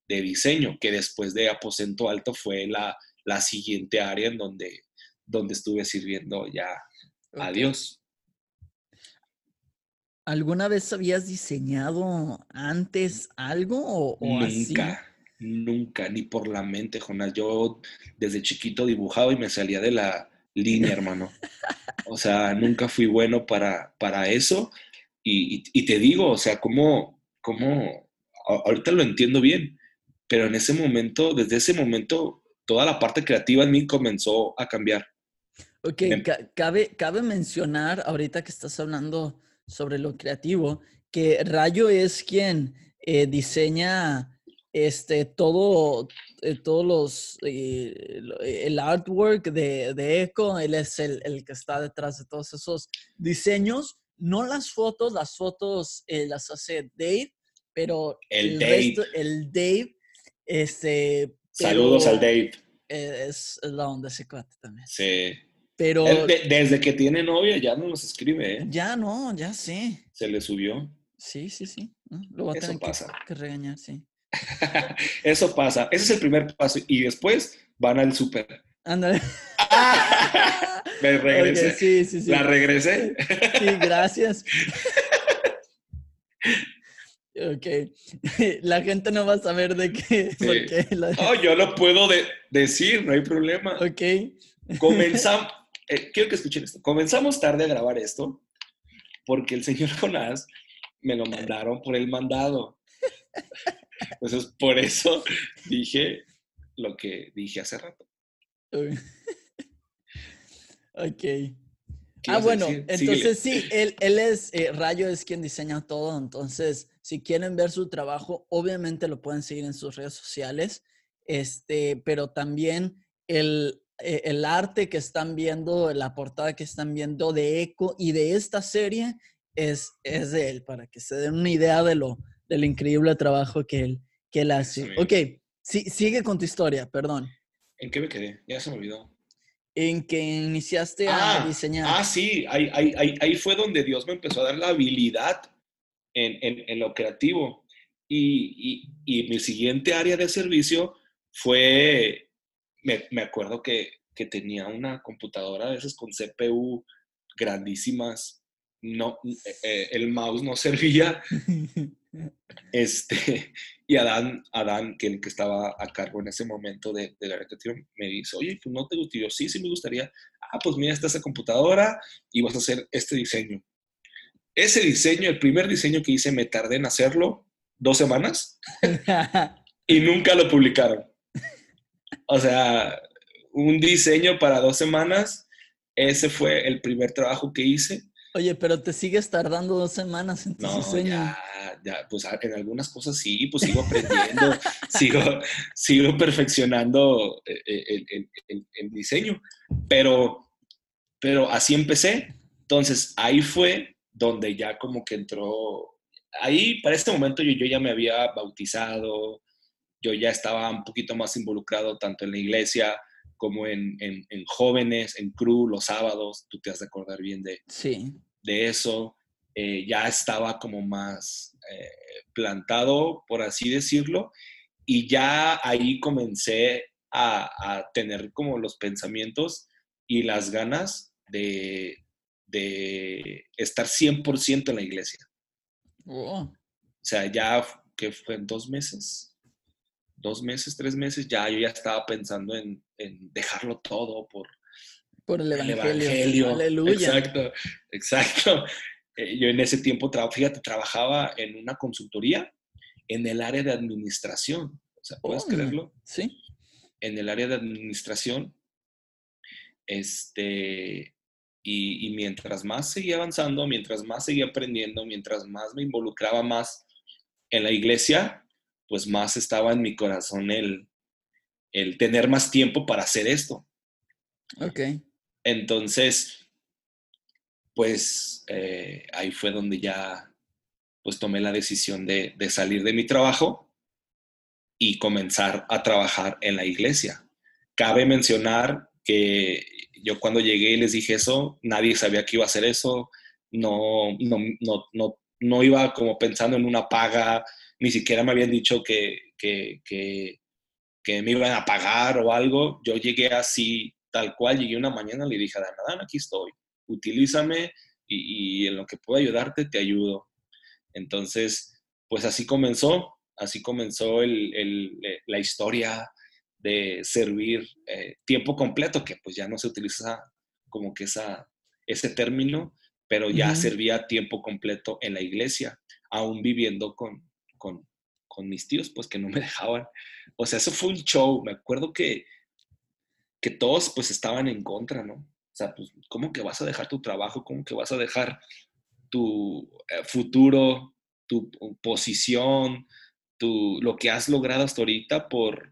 de diseño, que después de aposento alto fue la, la siguiente área en donde, donde estuve sirviendo ya a Dios.
¿Alguna vez habías diseñado antes algo o,
nunca, nunca, ni por la mente, Jonás. Yo desde chiquito dibujaba y me salía de la línea, hermano. O sea, nunca fui bueno para, para eso. Y, y, te digo, o sea, como, como, ahorita lo entiendo bien, pero en ese momento, desde ese momento, toda la parte creativa en mí comenzó a cambiar.
Ok, cabe, cabe mencionar, ahorita que estás hablando sobre lo creativo, que Rayo es quien eh, diseña este, todo, eh, todos los, eh, el artwork de, de Echo, él es el, el, que está detrás de todos esos diseños, no las fotos, las fotos las hace Dave, pero
el, Dave.
el Dave, este...
Saludos al Dave.
Es, la onda ese cuate también.
Sí.
Pero...
desde que tiene novia ya no nos escribe, ¿eh?
Ya no, ya sí.
Se le subió.
Sí, sí, sí. Lo va a tener Que, que regañar, sí. <laughs>
Eso pasa. Ese es el primer paso. Y después van al súper.
Ándale. <laughs>
Me regresé.
sí, sí, sí.
La regresé.
Sí, gracias. <laughs> Ok. <laughs> La gente no va a saber de qué.
No, yo lo puedo decir, no hay problema.
Ok.
Comenzamos. <laughs> Eh, quiero que escuchen esto. Comenzamos tarde a grabar esto porque el señor <laughs> Jonás me lo mandaron por el mandado. Entonces, por eso dije lo que dije hace rato.
ok. Ah, bueno, entonces sí, él, él es, eh, Rayo es quien diseña todo, entonces si quieren ver su trabajo, obviamente lo pueden seguir en sus redes sociales, este, pero también el, eh, el arte que están viendo, la portada que están viendo de Eco y de esta serie es, es de él, para que se den una idea de lo, del increíble trabajo que él, que él hace. Ok, sí, sigue con tu historia, perdón.
¿En qué me quedé? Ya se me olvidó.
En que iniciaste a
ah,
diseñar.
Ah, sí, ahí, ahí, ahí, fue donde Dios me empezó a dar la habilidad en, en, en lo creativo. Y, y, y, mi siguiente área de servicio fue, me, me acuerdo que, que, tenía una computadora de esas con CPU grandísimas. No, eh, eh, el mouse no <laughs> servía Este, y Adán, Adán, que que estaba a cargo en ese momento de, la recreación, me dice, oye, pues no te gustaría, sí, sí me gustaría. Ah, pues mira, está esa computadora y vas a hacer este diseño. Ese diseño, el primer diseño que hice, me tardé en hacerlo dos semanas <laughs> y nunca lo publicaron. O sea, un diseño para dos semanas, ese fue el primer trabajo que hice.
Oye, pero te sigues tardando dos semanas en tu
no,
diseño
ya, pues en algunas cosas sí, pues sigo aprendiendo, <laughs> sigo, sigo perfeccionando eh, eh, el, el, diseño, pero, pero así empecé. Entonces ahí fue donde ya como que entró, ahí para este momento yo, yo ya me había bautizado, yo ya estaba un poquito más involucrado tanto en la iglesia como en, en, en jóvenes, en crew, los sábados, tú te has de acordar bien de,
sí.
de eso. Eh, ya estaba como más eh, plantado, por así decirlo, y ya ahí comencé a, tener como los pensamientos y las ganas de, de estar 100% en la iglesia.
O
sea, ya que fue en dos meses, dos meses, tres meses, ya yo ya estaba pensando en, en dejarlo todo por,
Por el
el
evangelio. Aleluya.
Exacto, exacto. <laughs> Eh, yo en ese tiempo, fíjate, trabajaba en una consultoría en el área de administración. O sea, ¿puedes
Oh,
creerlo?
Sí.
En el área de administración. Este, y, y mientras más seguía avanzando, mientras más seguía aprendiendo, mientras más me involucraba más en la iglesia, pues más estaba en mi corazón el, el tener más tiempo para hacer esto.
Ok.
Entonces, pues eh, ahí fue donde ya pues tomé la decisión de, de salir de mi trabajo y comenzar a trabajar en la iglesia. Cabe mencionar que yo cuando llegué y les dije eso, nadie sabía que iba a hacer eso, no, no, no, no, no iba como pensando en una paga, ni siquiera me habían dicho que, que, que, que me iban a pagar o algo. Yo llegué así, tal cual, llegué una mañana y le dije a Dan, Dan, aquí estoy, utilízame y, y en lo que pueda ayudarte te ayudo. Entonces, pues así comenzó, así comenzó el, el, la historia de servir eh, tiempo completo, que pues ya no se utiliza como que esa, ese término, pero ya servía tiempo completo en la iglesia, aún viviendo con, con, con mis tíos, pues que no me <laughs> dejaban. O sea, eso fue un show. Me acuerdo que, que todos pues estaban en contra, ¿no? O sea, pues, ¿cómo que vas a dejar tu trabajo? ¿Cómo que vas a dejar tu eh, futuro, tu posición, tu, lo que has logrado hasta ahorita por,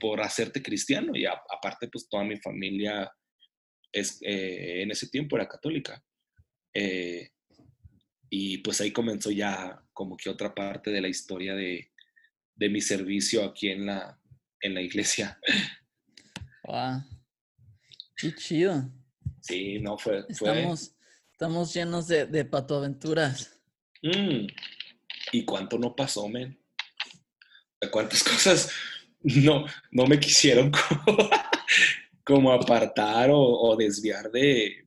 por hacerte cristiano? Y a, aparte, pues toda mi familia es, eh, en ese tiempo era católica. Eh, y pues ahí comenzó ya como que otra parte de la historia de, de mi servicio aquí en la, en la iglesia.
Wow. Qué chido.
Sí, no fue. fue
Estamos, estamos llenos de, de patoaventuras.
mm, ¿Y cuánto no pasó, men? ¿Cuántas <laughs> cosas no, no me quisieron <laughs> como, como apartar o, o desviar de,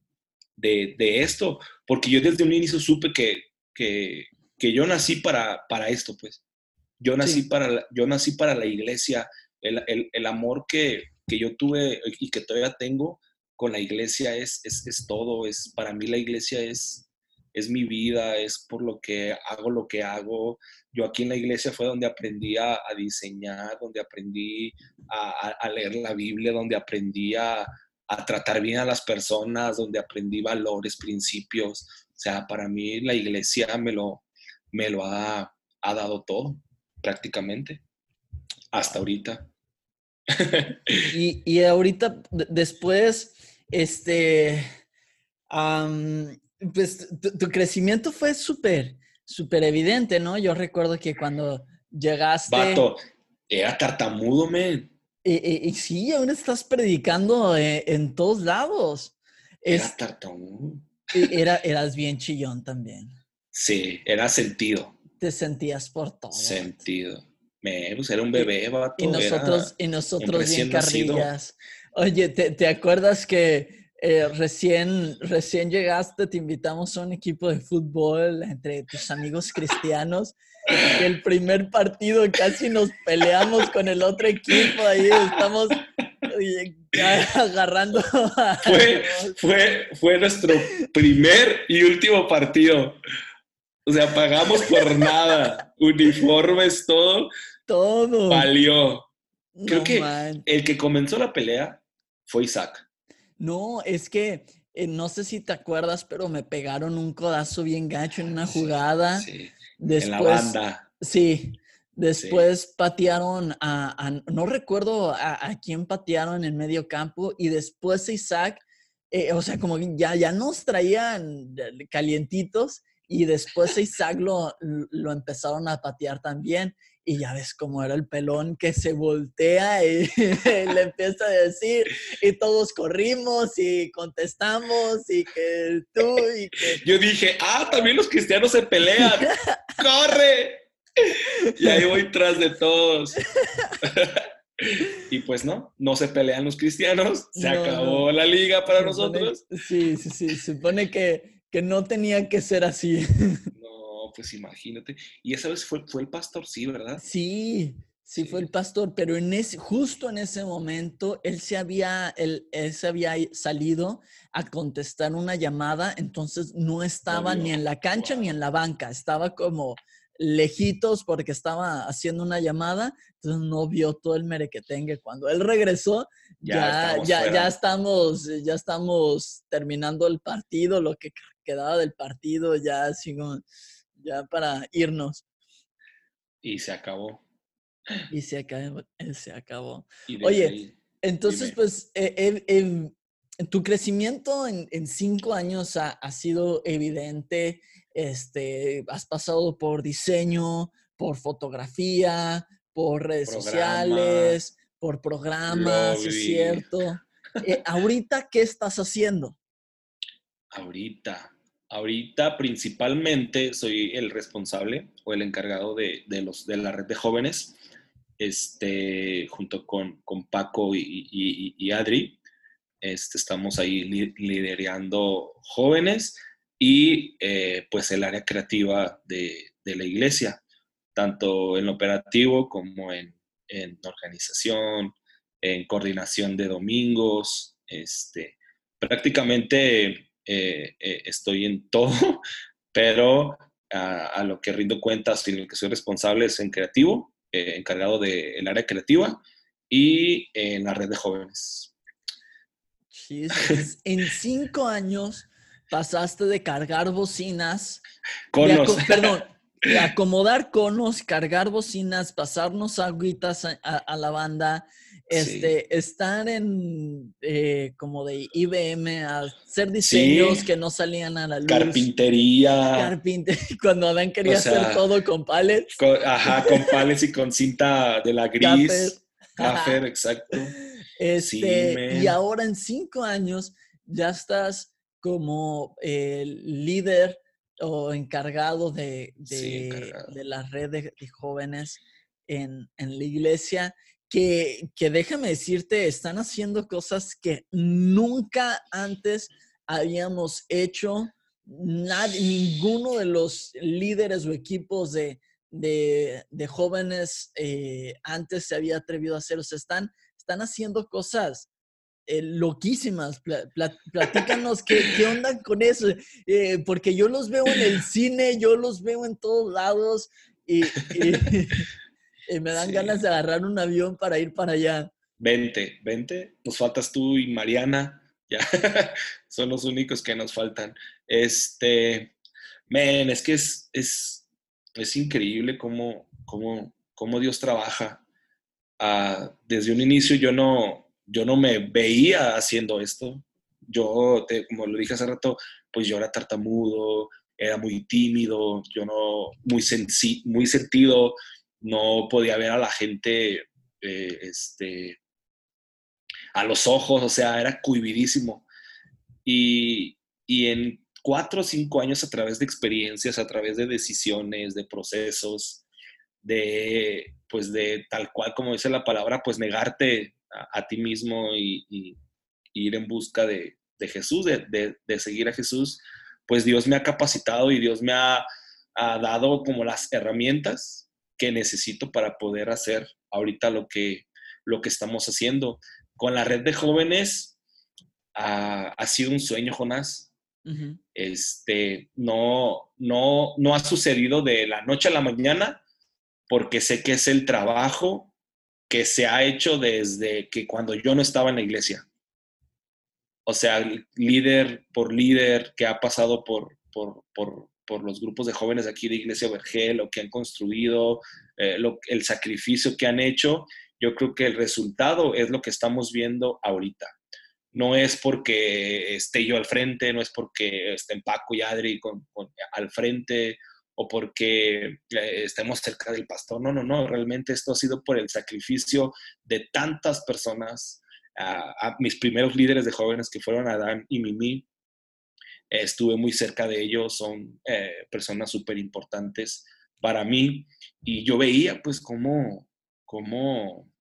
de, de, esto? Porque yo desde un inicio supe que, que, que yo nací para, para esto, pues. Yo nací, sí. para, la, yo nací para la iglesia. El, el, el amor que, que, yo tuve y que todavía tengo con la iglesia es, es, es todo. Es, para mí la iglesia es, es mi vida, es por lo que hago lo que hago. Yo aquí en la iglesia fue donde aprendí a, a diseñar, donde aprendí a, a, leer la Biblia, donde aprendí a, a, tratar bien a las personas, donde aprendí valores, principios. O sea, para mí la iglesia me lo, me lo ha, ha dado todo, prácticamente, hasta ahorita.
y, y, ahorita, después, este, um, pues tu, tu, crecimiento fue súper, súper evidente, ¿no? Yo recuerdo que cuando llegaste...
Vato, era tartamudo, men.
Y, y, y sí, aún estás predicando en, en todos lados.
Era es, tartamudo.
Era, eras bien chillón también.
Sí, era sentido.
Te sentías por todo.
Sentido. Me, pues era un bebé, vato.
Y nosotros, y nosotros bien carrillas. Oye, ¿te, ¿te, acuerdas que eh, recién, recién llegaste, te invitamos a un equipo de fútbol entre tus amigos cristianos? Y el primer partido casi nos peleamos con el otro equipo, ahí estamos agarrando.
Fue, fue, fue nuestro primer y último partido. O sea, pagamos por nada. Uniformes, todo.
Todo.
Valió. Creo
no,
que
man.
el que comenzó la pelea fue Isaac.
No, es que eh, no sé si te acuerdas, pero me pegaron un codazo bien gacho en una jugada.
Sí.
Después,
en la banda.
Sí. Después sí. patearon a, a, no recuerdo a, a, quién patearon en medio campo y después Isaac, eh, o sea, como ya, ya nos traían calientitos y después Isaac <laughs> lo, lo empezaron a patear también y ya ves cómo era el pelón que se voltea y, <laughs> le empieza a decir y todos corrimos y contestamos y que tú y que...
Yo dije, ah, también los cristianos se pelean, <laughs> corre. Y ahí voy tras de todos. y pues no, no se pelean los cristianos, se no, acabó la liga para nosotros.
Sí, sí, sí, supone que, que no tenía que ser así.
Pues imagínate. Y esa vez fue, fue el pastor, sí, ¿verdad?
Sí, Sí, fue el pastor, pero en ese, justo en ese momento él se había, él, se había salido a contestar una llamada, entonces no estaba ni en la cancha ni en la banca, estaba como lejitos porque estaba haciendo una llamada, entonces no vio todo el merequetengue. Cuando él regresó, ya, ya, ya, estamos, ya estamos terminando el partido, lo que quedaba del partido, ya así ya para irnos.
Y se acabó.
Y se acabó. Eh, se acabó. Oye, entonces, pues, eh, tu crecimiento en, cinco años ha, sido evidente. Este, has pasado por diseño, por fotografía, por redes sociales, por programas, es cierto. Eh, ahorita, ¿qué estás haciendo?
Ahorita, ahorita principalmente soy el responsable o el encargado de, los, de la red de jóvenes este, junto con, con Paco y, Adri. Este, estamos ahí liderando jóvenes y eh, pues el área creativa de, la iglesia, tanto en operativo como en, organización, en coordinación de domingos. Este, prácticamente eh, eh, estoy en todo, <laughs> pero a, a, lo que rindo cuentas y lo que soy responsable es en creativo eh, encargado del área creativa y en la red de jóvenes.
en cinco años pasaste de cargar bocinas,
conos.
perdón, de acomodar conos, cargar bocinas, pasarnos agüitas a la banda, este, estar en eh, como de IBM, a hacer diseños que no salían a la luz.
Carpintería.
Carpintería, <laughs> cuando Adán quería hacer todo con palets.
ajá, con palets y con cinta de la gris. Exacto.
Este, y ahora en cinco años ya estás como líder o encargado de, de, la red de, jóvenes en, en la iglesia que, déjame decirte, están haciendo cosas que nunca antes habíamos hecho. Nadie, ninguno de los líderes o equipos de, jóvenes eh, antes se había atrevido a hacer. O sea, están, están haciendo cosas eh, loquísimas. platícanos qué, onda con eso. Eh, porque yo los veo en el cine, yo los veo en todos lados. y y <laughs> <laughs> me dan ganas de agarrar un avión para ir para allá.
Vente, vente. Nos faltas tú y Mariana. Ya, <laughs> son los únicos que nos faltan. Este, men, es que es, es, es increíble cómo, cómo, cómo Dios trabaja. Ah, desde un inicio yo no, yo no me veía haciendo esto. Yo, te, como lo dije hace rato, pues yo era tartamudo, era muy tímido, yo no, muy, sensi muy sentido, no podía ver a la gente eh, este, a los ojos, o sea, era cuividísimo. Y, en cuatro o cinco años a través de experiencias, a través de decisiones, de procesos, de, pues de tal cual como dice la palabra, pues negarte a, ti mismo y, ir en busca de, Jesús, de, seguir a Jesús, pues Dios me ha capacitado y Dios me ha, ha dado como las herramientas que necesito para poder hacer ahorita lo que, lo que estamos haciendo. Con la red de jóvenes ha, sido un sueño, Jonás. este, no, no, no ha sucedido de la noche a la mañana porque sé que es el trabajo que se ha hecho desde que cuando yo no estaba en la iglesia. O sea, líder por líder que ha pasado por, por, por los grupos de jóvenes aquí de Iglesia Vergel, lo que han construido, eh, el sacrificio que han hecho, yo creo que el resultado es lo que estamos viendo ahorita. No es porque esté yo al frente, no es porque estén Paco y Adri al frente o porque eh, estemos cerca del pastor. No, no, no. Realmente esto ha sido por el sacrificio de tantas personas, a mis primeros líderes de jóvenes que fueron Adán y Mimi, estuve muy cerca de ellos, son eh, personas súper importantes para mí y yo veía pues cómo, cómo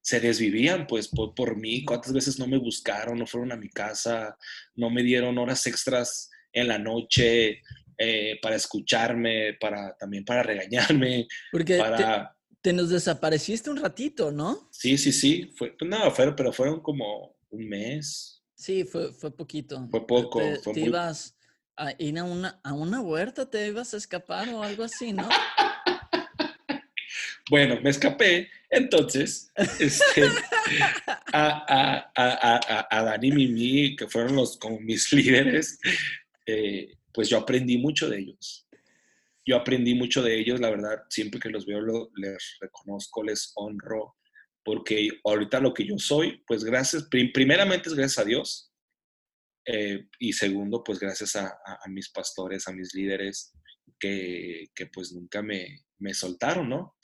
se desvivían pues por, mí, cuántas veces no me buscaron, no fueron a mi casa, no me dieron horas extras en la noche eh, para escucharme, para también para regañarme,
Porque
para...
te nos desapareciste un ratito, ¿no?
Sí, sí, sí. Fue, pues no, fue, pero fueron como un mes.
Sí, fue, fue poquito.
Fue poco.
Te,
fue
te
muy-
ibas a ir a una, a una huerta, te ibas a escapar o algo así, ¿no? <laughs>
Bueno, me escapé. Entonces, este, <laughs> a, a, a, a, a Dani y Mimi, que fueron los, como mis <laughs> líderes, eh, pues yo aprendí mucho de ellos. Yo aprendí mucho de ellos, la verdad, siempre que los veo lo- les reconozco, les honro, porque ahorita lo que yo soy, pues gracias, prim- primeramente es gracias a Dios, eh, y segundo, pues gracias a, a- a mis pastores, a mis líderes, que, que pues nunca me, me soltaron, ¿no?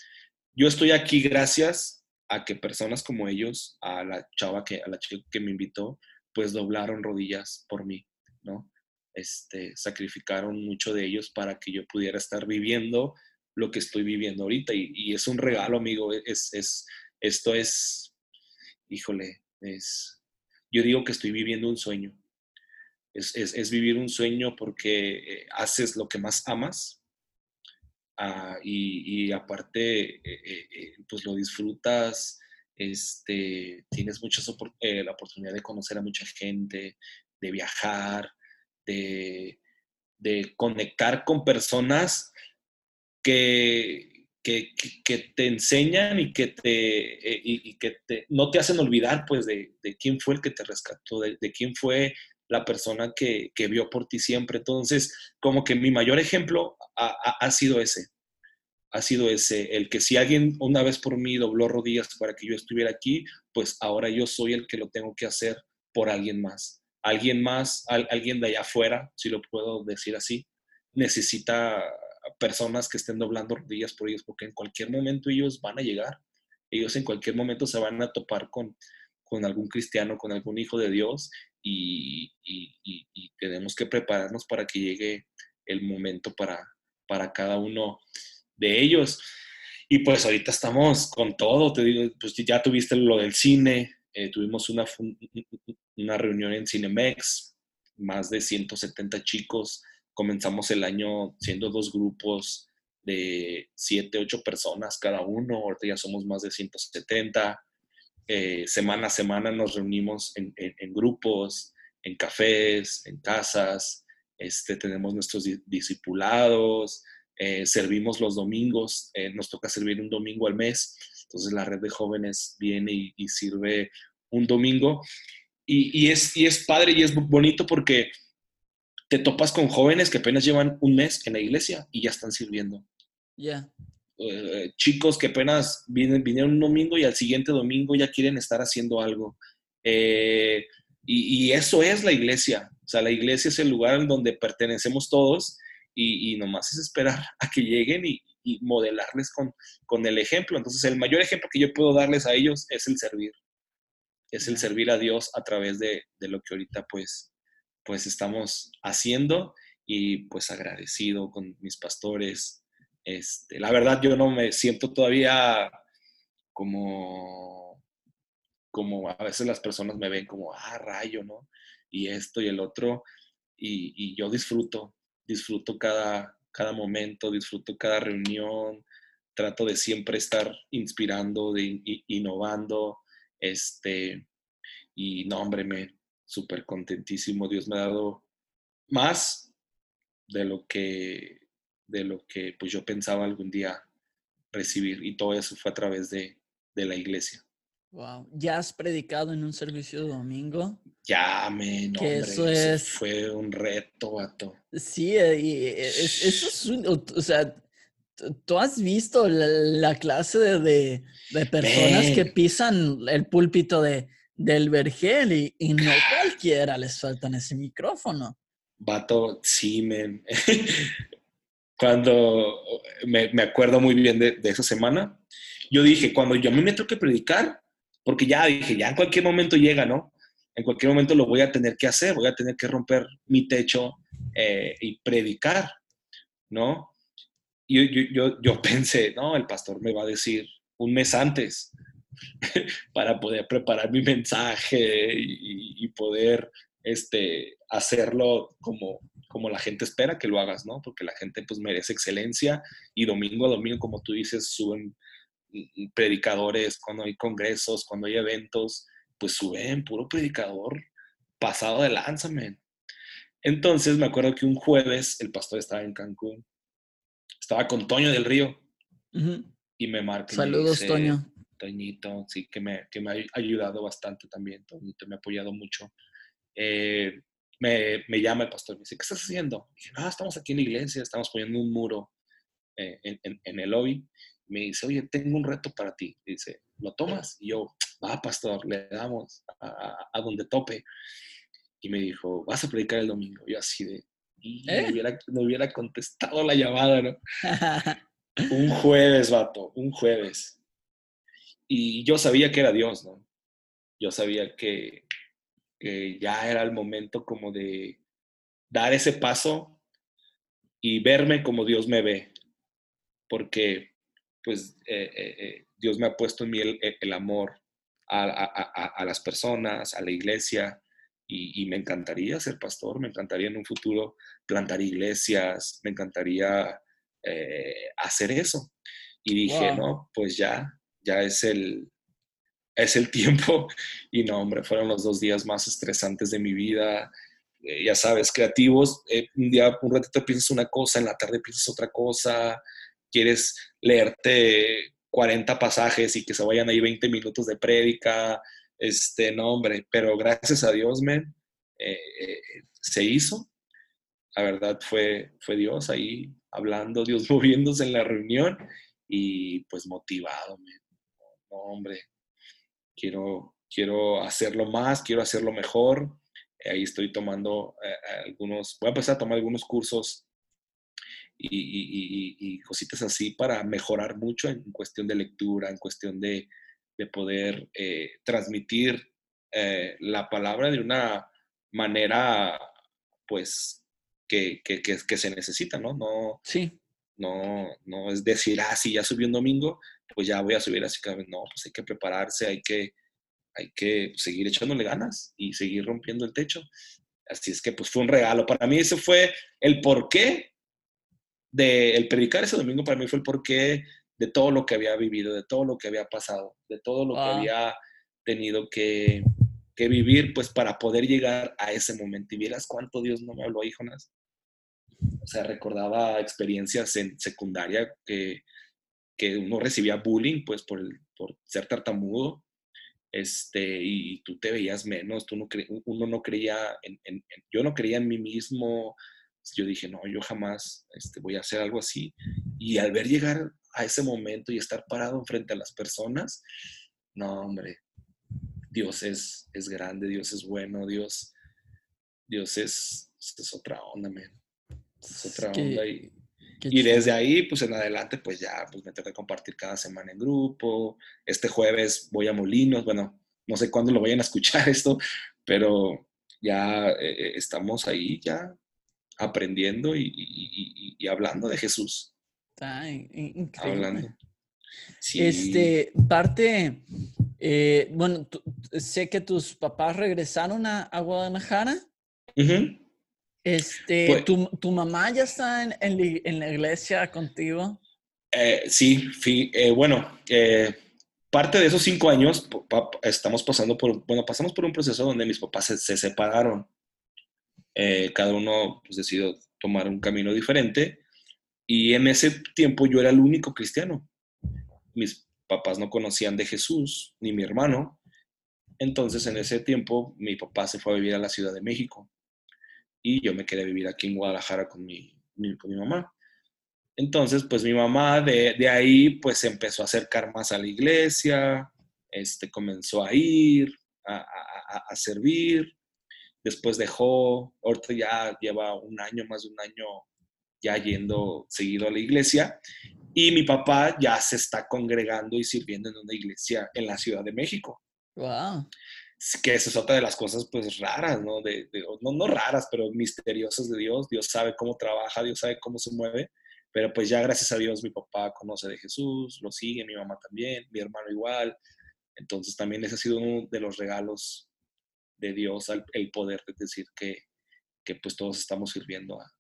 Yo estoy aquí gracias a que personas como ellos, a la chava que, a la chica que me invitó, pues doblaron rodillas por mí, ¿no? Este, sacrificaron mucho de ellos para que yo pudiera estar viviendo lo que estoy viviendo ahorita. Y, y es un regalo, amigo. Es, es, esto es, híjole, es, yo digo que estoy viviendo un sueño. Es, es, vivir un sueño porque eh, haces lo que más amas, Ah, y, aparte, eh, eh, pues lo disfrutas, este, tienes muchas la oportunidad de conocer a mucha gente, de viajar, de, de conectar con personas que, que, que- te enseñan y que, te, eh, y, y que te, no te hacen olvidar pues de, de quién fue el que te rescató, de, de quién fue la persona que, que vio por ti siempre. Entonces, como que mi mayor ejemplo ha, ha- ha sido ese, ha sido ese, el que si alguien una vez por mí dobló rodillas para que yo estuviera aquí, pues ahora yo soy el que lo tengo que hacer por alguien más. Alguien más, al- alguien de allá afuera, si lo puedo decir así, necesita personas que estén doblando rodillas por ellos, porque en cualquier momento ellos van a llegar. Ellos en cualquier momento se van a topar con, con algún cristiano, con algún hijo de Dios, y, y- y- y tenemos que prepararnos para que llegue el momento para, para cada uno de ellos. Y pues ahorita estamos con todo, te digo, pues ya tuviste lo del cine, eh, tuvimos una, una reunión en Cinemex, más de 170 chicos, comenzamos el año siendo dos grupos de 7, 8 personas cada uno, ahorita ya somos más de 170, eh, semana a semana nos reunimos en, en- en grupos, en cafés, en casas, este, tenemos nuestros di- discipulados, eh, servimos los domingos, eh, nos toca servir un domingo al mes, entonces la red de jóvenes viene y, y sirve un domingo. Y, y es, y es padre y es bonito porque te topas con jóvenes que apenas llevan un mes en la iglesia y ya están sirviendo.
Ya.
Eh, chicos que apenas vienen, vinieron un domingo y al siguiente domingo ya quieren estar haciendo algo. Eh, y, y eso es la iglesia. O sea, la iglesia es el lugar en donde pertenecemos todos y, y nomás es esperar <laughs> a que lleguen y, y modelarles con, con el ejemplo. Entonces, el mayor ejemplo que yo puedo darles a ellos es el servir. Es el servir a Dios a través de, de lo que ahorita pues, pues estamos haciendo y pues agradecido con mis pastores. Este, la verdad yo no me siento todavía como, como a veces las personas me ven como, ah, rayo, ¿no? Y esto y el otro. Y, yo disfruto, disfruto cada, cada momento, disfruto cada reunión, trato de siempre estar inspirando, de innovando, este, y no, hombre, me súper contentísimo. Dios me ha dado más de lo que, de lo que pues yo pensaba algún día recibir, y todo eso fue a través de, de la iglesia.
Wow. ¿Ya has predicado en un servicio de domingo?
Ya, me, no,
eso es-
fue un reto, vato.
Sí, eh, y eh, es- eso es un, o sea, tú has visto la, la clase de, de- de personas que pisan el púlpito de, del vergel y, y no <laughs> cualquiera les sueltan ese micrófono.
Vato, sí, men. <laughs> Cuando me, me acuerdo muy bien de, de esa semana, yo dije, cuando yo a mí me toque predicar, porque ya dije, ya en cualquier momento llega, ¿no? En cualquier momento lo voy a tener que hacer, voy a tener que romper mi techo eh, y predicar, ¿no? Y yo, yo, yo <laughs> pensé, no, el pastor me va a decir un mes antes <laughs> para poder preparar mi mensaje y, y poder este, hacerlo como, como la gente espera que lo hagas, ¿no? Porque la gente pues merece excelencia y domingo a domingo, como tú dices, suben predicadores, cuando hay congresos, cuando hay eventos, pues suben puro predicador pasado de lanza, Entonces me acuerdo que un jueves el pastor estaba en Cancún, estaba con Toño del Río y me marca.
Saludos, Toño.
Toñito, sí, que me, que me ha ayudado bastante también, Toñito me ha apoyado mucho. Eh, me, me, llama el pastor, me dice, ¿qué estás haciendo? Y dije, no, estamos aquí en la iglesia, estamos poniendo un muro eh, en, en, en, el lobby. Me dice, oye, tengo un reto para ti. dice, ¿lo tomas? Y yo, va, pastor, le damos a, a, donde tope. Y me dijo, vas a predicar el domingo. Y yo así de, y ¿Eh? no, hubiera, no hubiera contestado la llamada, ¿no? <laughs> un jueves, vato, un jueves. Y yo sabía que era Dios, ¿no? Yo sabía que, que ya era el momento como de dar ese paso y verme como Dios me ve. Porque, pues, eh, eh, eh, Dios me ha puesto en mí el, el amor a, a, a, las personas, a la iglesia, y, y, me encantaría ser pastor, me encantaría en un futuro plantar iglesias, me encantaría hacer eso. Y dije, no, pues ya, ya es el, es el <laughs> tiempo. Y no, hombre, fueron los dos días más estresantes de mi vida. Eh, ya sabes, creativos, eh, un día, un ratito piensas una cosa, en la tarde piensas otra cosa, quieres leerte 40 pasajes y que se vayan ahí 20 minutos de prédica, este, no, hombre, pero gracias a Dios, men, eh, se hizo. La verdad fue, fue Dios ahí hablando, Dios <laughs> moviéndose en la reunión y pues motivado, men. No, hombre, quiero, quiero hacerlo más, quiero hacerlo mejor. Ahí estoy tomando eh, algunos, voy a empezar a tomar algunos cursos y, cositas así para mejorar mucho en cuestión de lectura, en cuestión de, poder eh, transmitir eh, la palabra de una manera, pues, que, que, se necesita, ¿no? No,
sí.
no, no es decir, ah, sí, ya subí un domingo, pues ya voy a subir así que no, pues hay que prepararse, hay que, hay que seguir echándole ganas y seguir rompiendo el techo. Así es que pues fue un regalo. Para mí ese fue el porqué de el predicar ese domingo, para mí fue el porqué de todo lo que había vivido, de todo lo que había pasado, de todo lo que había tenido que, que, vivir, pues para poder llegar a ese momento. Y vieras cuánto Dios no me habló ahí, Jonas. O sea, recordaba experiencias en secundaria que que uno recibía bullying, pues, por, por ser tartamudo, este, y tú te veías menos, tú no uno no creía, en, yo no creía en mí mismo, yo dije, no, yo jamás este, voy a hacer algo así, y al ver llegar a ese momento y estar parado frente a las personas, no, hombre, Dios es, es grande, Dios es bueno, Dios, Dios es, es otra onda, man. Es otra onda y y desde ahí, pues en adelante, pues ya, pues me que compartir cada semana en grupo. Este jueves voy a Molinos, bueno, no sé cuándo lo vayan a escuchar <laughs> esto, pero ya eh, estamos ahí, ya aprendiendo y, y, y, hablando de Jesús.
Está increíble. Hablando. Sí. Este, parte, eh, bueno, sé que tus papás regresaron a, a Guadalajara. Uh este, pues ¿tu, mamá ya está en, en, la iglesia contigo?
Eh, sí, eh, bueno, eh, parte de esos cinco años estamos pasando por, bueno, pasamos por un proceso donde mis papás se, separaron. cada uno pues, decidió tomar un camino diferente y en ese tiempo yo era el único cristiano. Mis papás no conocían de Jesús, ni mi hermano. Entonces en ese tiempo mi papá se fue a vivir a la Ciudad de México y yo me quedé a vivir aquí en Guadalajara con mi, con mi mamá. Entonces, pues mi mamá de, de, ahí pues empezó a acercar más a la iglesia, este, comenzó a ir, a, a, servir, después dejó, ahorita ya lleva un año, más de un año ya yendo seguido a la iglesia, y mi papá ya se está congregando y sirviendo en una iglesia en la Ciudad de México.
Wow
que esa es otra de las cosas pues raras, ¿no? De, no, no raras, pero misteriosas de Dios. Dios sabe cómo trabaja, Dios sabe cómo se mueve, pero pues ya gracias a Dios mi papá conoce de Jesús, lo sigue, mi mamá también, mi hermano igual. Entonces también ese ha sido uno de los regalos de Dios, el poder de decir que, que pues todos estamos sirviendo a,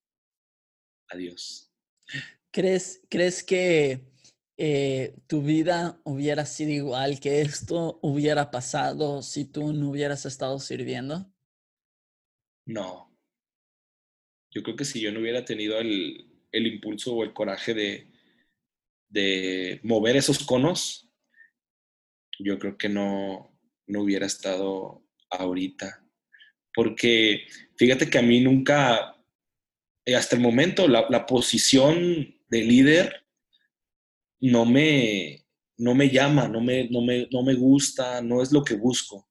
a Dios.
¿Crees, ¿Crees que eh, tu vida hubiera sido igual, que esto hubiera pasado si tú no hubieras estado sirviendo?
No. Yo creo que si yo no hubiera tenido el, el impulso o el coraje de, de mover esos conos, yo creo que no, no hubiera estado ahorita. Porque fíjate que a mí nunca, eh, hasta el momento, la, la posición de líder no me, no me llama, no me, no, me, no me gusta, no es lo que busco.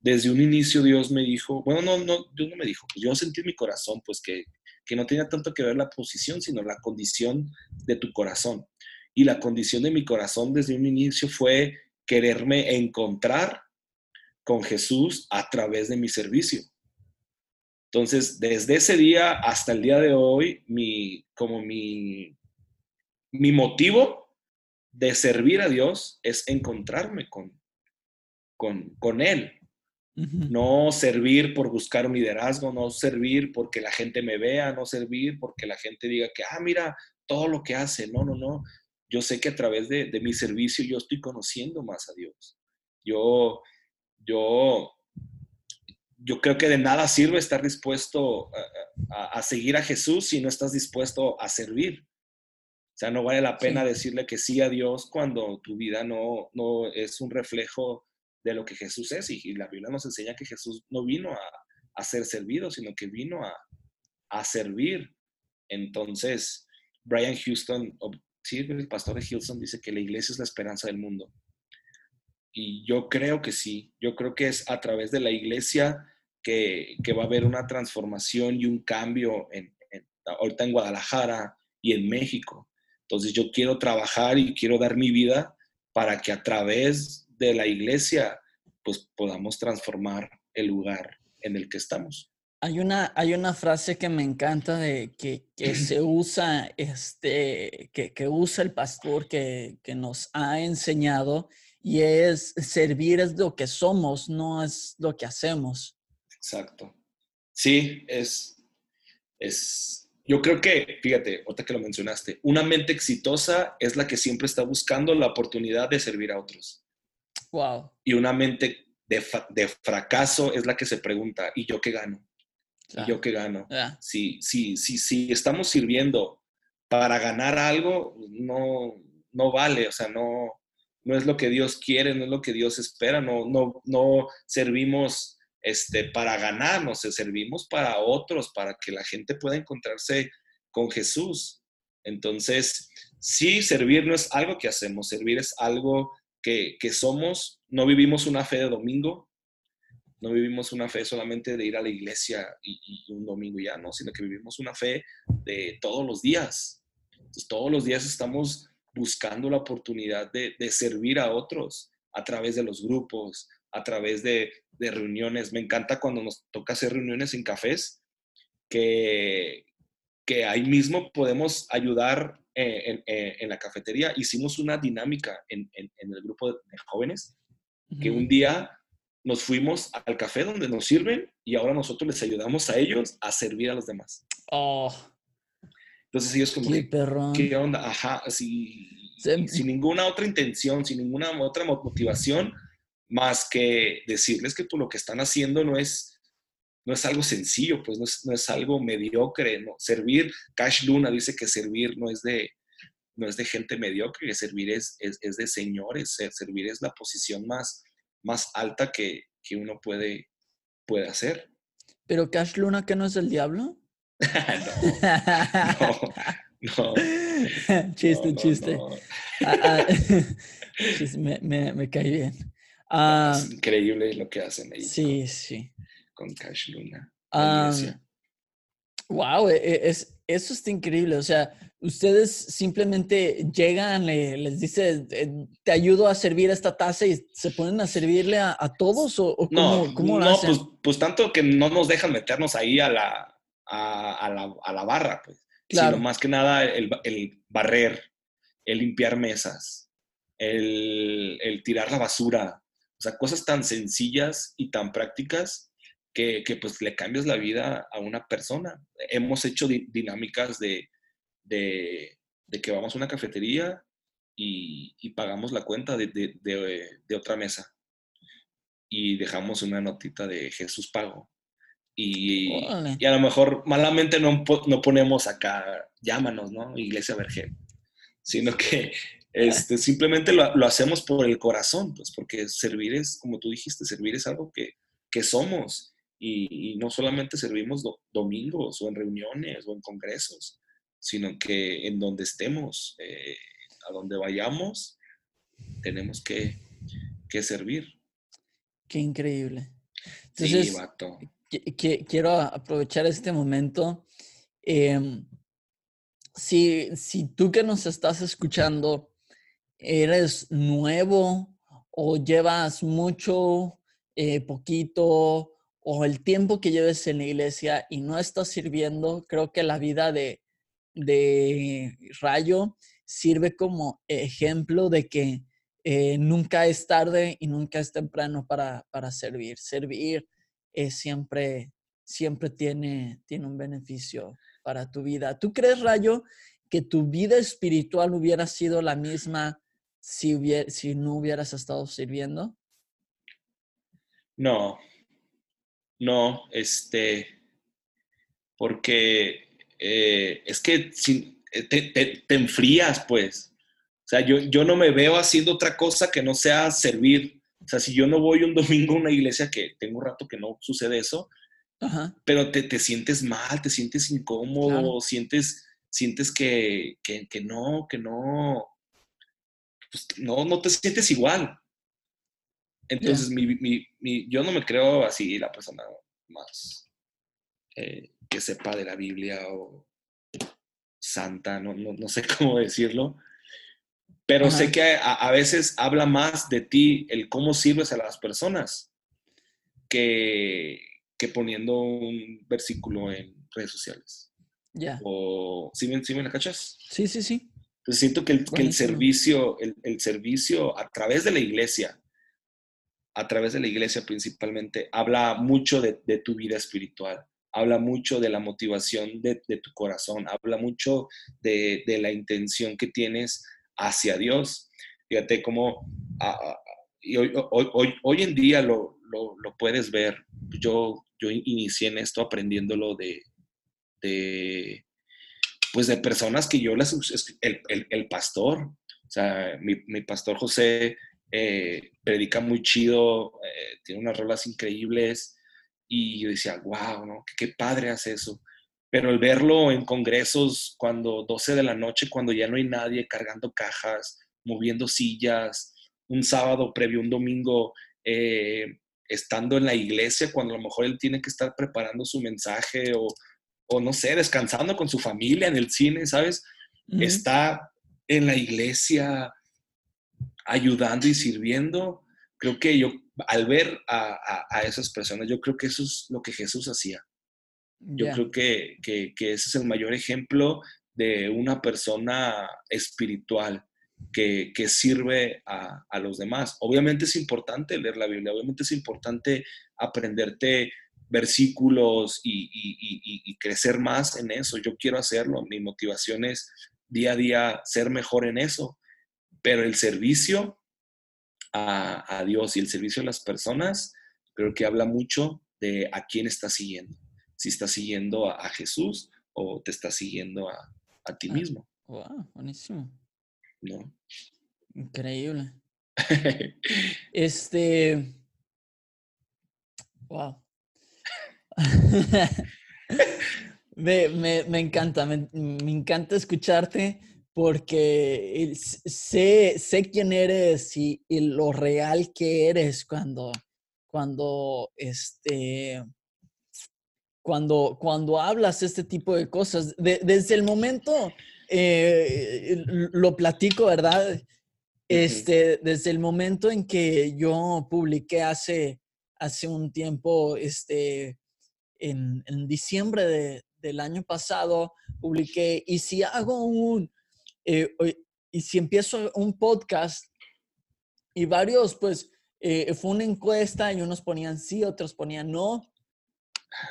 Desde un inicio Dios me dijo, bueno, no, no, Dios no me dijo, pues yo sentí en mi corazón, pues que, que no tenía tanto que ver la posición, sino la condición de tu corazón. Y la condición de mi corazón desde un inicio fue quererme encontrar con Jesús a través de mi servicio. Entonces, desde ese día hasta el día de hoy, mi, como mi, mi motivo de servir a Dios es encontrarme con, con, con Él. No servir por buscar un liderazgo, no servir porque la gente me vea, no servir porque la gente diga que, ah, mira todo lo que hace. No, no, no. Yo sé que a través de, de mi servicio yo estoy conociendo más a Dios. Yo, yo yo creo que de nada sirve estar dispuesto a, seguir a Jesús si no estás dispuesto a servir. O sea, no vale la pena decirle que sí a Dios cuando tu vida no, no es un reflejo de lo que Jesús es. Y, la Biblia nos enseña que Jesús no vino a, a ser servido, sino que vino a, a servir. Entonces, Brian Houston, sí, el pastor de Houston dice que la iglesia es la esperanza del mundo. Y yo creo que sí, yo creo que es a través de la iglesia que, va a haber una transformación y un cambio en, ahorita en Guadalajara y en México. Entonces yo quiero trabajar y quiero dar mi vida para que a través de la iglesia pues podamos transformar el lugar en el que estamos.
Hay una, hay una frase que me encanta de que, <clears throat> se usa, este, que, que usa el pastor que, que nos ha enseñado y es servir es lo que somos, no es lo que hacemos.
Exacto. Sí, es, es, yo creo que, fíjate, ahorita que lo mencionaste, una mente exitosa es la que siempre está buscando la oportunidad de servir a otros.
Wow.
Y una mente de, de fracaso es la que se pregunta, ¿y yo qué gano? ¿Y yo qué gano? Si, si, si, si estamos sirviendo para ganar algo, no, no vale, o sea, no, no es lo que Dios quiere, no es lo que Dios espera, no, no, no servimos este, para ganarnos, servimos para otros, para que la gente pueda encontrarse con Jesús. Entonces, sí, servir no es algo que hacemos, servir es algo que, somos, no vivimos una fe de domingo, no vivimos una fe solamente de ir a la iglesia y, un domingo ya, no, sino que vivimos una fe de todos los días. todos los días estamos buscando la oportunidad de, servir a otros a través de los grupos, a través de, reuniones. Me encanta cuando nos toca hacer reuniones en cafés, que, que ahí mismo podemos ayudar eh, eh, en, la cafetería. Hicimos una dinámica en, el grupo de jóvenes, que un día nos fuimos al café donde nos sirven y ahora nosotros les ayudamos a ellos a servir a los demás.
Oh.
Entonces ellos como,
qué,
¿qué onda? Ajá, así, sin ninguna otra intención, sin ninguna otra motivación, más que decirles que pues, lo que están haciendo no es, no es algo sencillo, pues no es, no es algo mediocre, ¿no? Servir, Cash Luna dice que servir no es de, no es de gente mediocre, que servir es, es, es de señores, servir es la posición más, más alta que, que uno puede, puede hacer.
¿Pero Cash Luna que no es el diablo? <laughs> <laughs>
no,
chiste, chiste. Ah, ah, <laughs> me, me, me, cae bien. Es
ah, increíble lo que hacen ahí.
Sí, sí.
Con Cash Luna.
wow, e, e, es, eso está increíble. O sea, ustedes simplemente llegan, les dice, eh, te ayudo a servir esta taza y se ponen a servirle a, todos o, cómo,
no, no, Pues, pues tanto que no nos dejan meternos ahí a la, a, la, barra, pues. Sino más que nada el, barrer, el limpiar mesas, el, tirar la basura. O sea, cosas tan sencillas y tan prácticas que, pues le cambias la vida a una persona. Hemos hecho dinámicas de, de, que vamos a una cafetería y, pagamos la cuenta de, de, otra mesa y dejamos una notita de Jesús pago. Y, y, a lo mejor malamente no, no, ponemos acá, llámanos, ¿no? Iglesia Vergel, sino que este, simplemente lo, lo, hacemos por el corazón, pues porque servir es, como tú dijiste, servir es algo que, que somos y, no solamente servimos domingos o en reuniones o en congresos, sino que en donde estemos, eh, a donde vayamos, tenemos que, que servir.
Qué increíble. Entonces, sí, quiero aprovechar este momento. Em, si, si tú que nos estás escuchando eres nuevo o llevas mucho, eh, poquito, o el tiempo que lleves en la iglesia y no estás sirviendo, creo que la vida de, de Rayo sirve como ejemplo de que eh, nunca es tarde y nunca es temprano para, para servir. Servir siempre, siempre tiene, tiene un beneficio para tu vida. ¿Tú crees, Rayo, que tu vida espiritual hubiera sido la misma si, si no hubieras estado sirviendo?
No, no, este, porque eh, es que eh, te, enfrías, pues. O sea, yo, yo no me veo haciendo otra cosa que no sea servir. O sea, si yo no voy un <laughs> domingo a una iglesia, que tengo un rato que no sucede eso, pero te, sientes mal, te sientes incómodo, sientes, sientes que, no, que no, pues, no, no te sientes igual. Entonces, yo no me creo así la persona más eh, que sepa de la Biblia o santa, no, no, sé <laughs> cómo decirlo, pero sé que a, veces habla más de ti el cómo sirves a las personas que, que poniendo un versículo en redes sociales.
Ya.
O, ¿sí ¿sí me la cachas?
Sí, sí, sí.
Entonces siento que el, que el servicio, el, el, servicio a través de la iglesia, a través de la iglesia principalmente, habla mucho de, tu vida espiritual, habla mucho de la motivación de, tu corazón, habla mucho de, la intención que tienes hacia Dios. Fíjate cómo hoy, en día lo, puedes ver. Yo, yo inicié en esto aprendiéndolo de, de, pues de personas que yo las... El, el, pastor, o sea, mi, mi pastor José eh, predica muy chido, eh, tiene unas rolas increíbles y yo decía, wow, ¿no? Qué, padre hace eso. Pero el verlo en congresos cuando 12 de la noche, cuando ya no hay nadie cargando cajas, moviendo sillas, un sábado previo, un domingo, eh, estando en la iglesia, cuando a lo mejor él tiene que estar preparando su mensaje o, o no sé, descansando con su familia en el cine, ¿sabes? Está en la iglesia ayudando y sirviendo, creo que yo, al ver a, esas personas, yo creo que eso es lo que Jesús hacía. Yo creo que, que, ese es el mayor ejemplo de una persona espiritual que, que sirve a, a, los demás. Obviamente es importante leer la Biblia, obviamente es importante aprenderte versículos y, y, y, crecer más en eso. Yo quiero hacerlo, mi motivación es día a día ser mejor en eso pero el servicio a, Dios y el servicio a las personas, creo que habla mucho de a quién estás siguiendo. Si estás siguiendo a, Jesús o te estás siguiendo a, ti ah, mismo.
Wow, buenísimo.
¿No?
Increíble. <laughs> este. Wow. <laughs> me, encanta, me, encanta escucharte porque sé, sé quién eres y, lo real que eres cuando, cuando, este, cuando, cuando hablas este tipo de cosas. desde el momento, eh, lo platico, ¿verdad? Este, desde el momento en que yo publiqué hace, hace un tiempo, este, en, en diciembre de, del año pasado, publiqué, y si hago un, eh, y si empiezo un podcast y varios, pues eh, fue una encuesta y unos ponían sí, otros ponían no,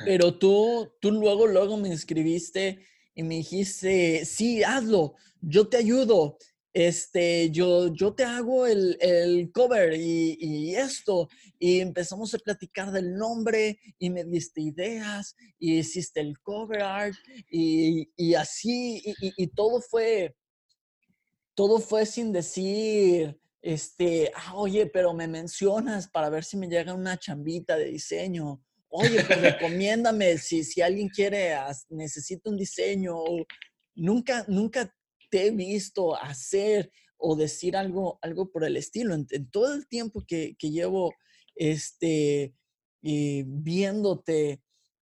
pero tú, tú luego, luego me inscribiste y me dijiste, sí, hazlo, yo te ayudo. Este, yo, yo te hago el, el cover y, y, esto. Y empezamos a platicar del nombre y me diste ideas y hiciste el cover art y, y así, y, y, todo fue, todo fue sin decir, este, ah, oye, pero me mencionas para ver si me llega una chambita de diseño. Oye, pues recomiéndame si, si alguien quiere, necesita un diseño. Nunca, nunca te he visto hacer o decir algo, algo por el estilo. En, todo el tiempo que, llevo este, eh, viéndote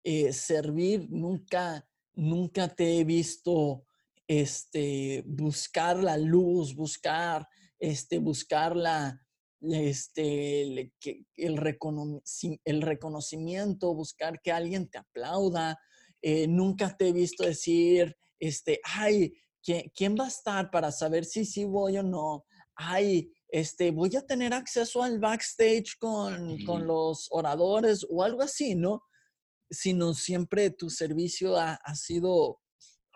eh, servir, nunca, nunca te he visto este, buscar la luz, buscar, este, buscar la, este, el, el, reconocimiento, buscar que alguien te aplauda. Eh, nunca te he visto decir, este, ay, ¿quién, va a estar para saber si sí voy o no? Ay, este, voy a tener acceso al backstage con, con los oradores o algo así, ¿no? Sino siempre tu servicio ha, ha sido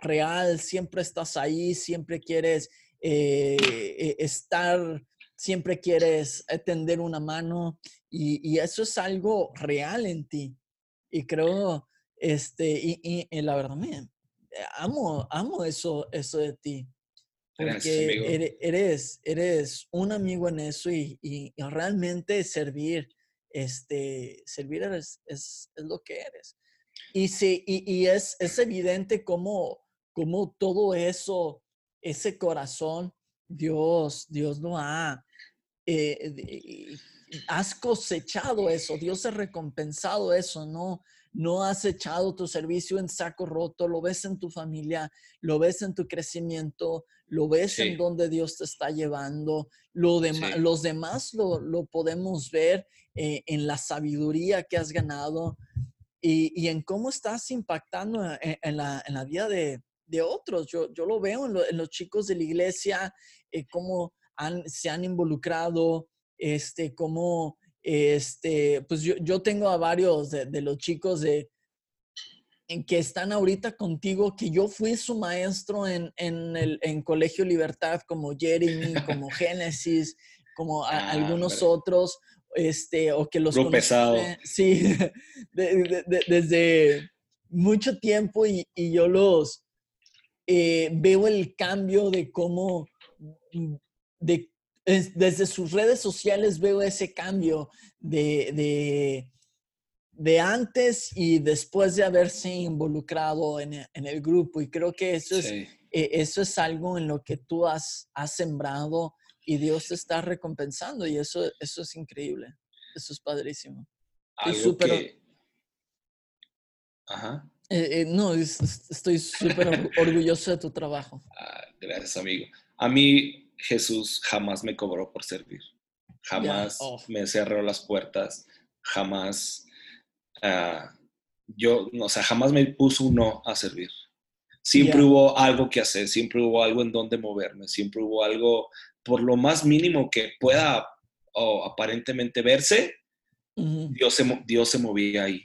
real, siempre estás ahí, siempre quieres eh, eh, estar, siempre quieres tender una mano y, y, eso es algo real en ti. Y creo, este, y, y la verdad, me, amo, amo eso, eso de ti. Porque eres, eres un amigo en eso y, y, realmente servir, este, servir es, es, lo que eres. Y, sí, y, y, es, es evidente cómo, cómo todo eso, ese corazón, Dios, Dios lo ha, eh, has cosechado eso, Dios ha recompensado eso, ¿no? No has echado tu servicio en saco roto, lo ves en tu familia, lo ves en tu crecimiento, lo ves en donde Dios te está llevando. Lo Los demás lo, podemos ver eh, en la sabiduría que has ganado y, en cómo estás impactando en, la, vida de, otros. Yo, yo, lo veo en, los chicos de la iglesia, eh, cómo se han involucrado, este, cómo este, pues yo, tengo a varios de, los chicos de, en que están ahorita contigo, que yo fui su maestro en, el en Colegio Libertad, como Jeremy, como <laughs> Génesis, como ah, algunos otros, este, o que los
pesado.
Sí, <laughs> desde mucho tiempo y, yo los eh, veo el cambio de cómo, de desde sus redes sociales veo ese cambio de, de, antes y después de haberse involucrado en, el grupo. Y creo que eso, es, e, eso es algo en lo que tú has, has sembrado y Dios te está recompensando y eso, eso es increíble. Eso es padrísimo.
Algo Ajá.
Eh, eh, no, estoy súper <laughs> orgulloso de tu trabajo.
Ah, gracias, amigo. A mí, Jesús jamás me cobró por servir. Jamás oh. me cerró las puertas. Jamás, uh, yo, o sea, jamás me puso un no a servir. Siempre hubo algo que hacer, siempre hubo algo en donde moverme, siempre hubo algo, por lo más mínimo que pueda o aparentemente verse, Dios, se, Dios se movía ahí.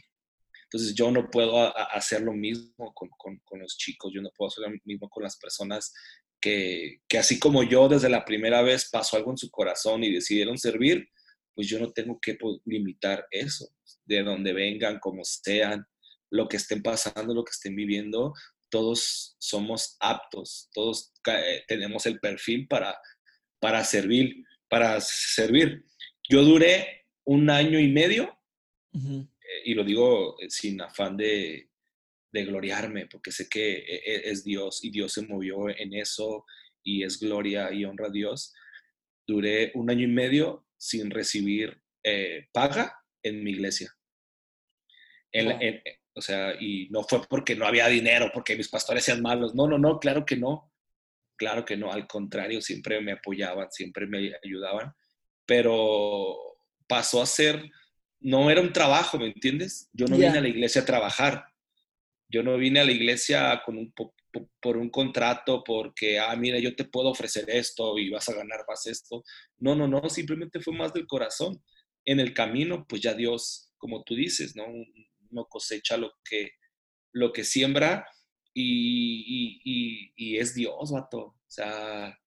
Entonces yo no puedo hacer lo mismo con, con, con, los chicos, yo no puedo hacer lo mismo con las personas que, así como yo desde la primera vez pasó algo en su corazón y decidieron servir, pues yo no tengo que pues, limitar eso, de donde vengan, como sean, lo que estén pasando, lo que estén viviendo, todos somos aptos, todos eh, tenemos el perfil para, para servir, para servir. Yo duré un año y medio, eh, y lo digo eh, sin afán de, de gloriarme, porque sé que e, e, es Dios y Dios se movió en eso y es gloria y honra a Dios. Duré un año y medio sin recibir eh, paga en mi iglesia. o sea, y no fue porque no había dinero, porque mis pastores sean malos. No, no, no, claro que no. Claro que no, al contrario, siempre me apoyaban, siempre me ayudaban, pero pasó a ser, no era un trabajo, ¿me entiendes? Yo no vine a la iglesia a trabajar, yo no vine a la iglesia con un, por un contrato porque, ah, mira, yo te puedo ofrecer esto y vas a ganar más esto. No, no, no, simplemente fue más del corazón. En el camino, pues ya Dios, como tú dices, ¿no? No cosecha lo que, lo que siembra y, y, y, es Dios, vato. O sea,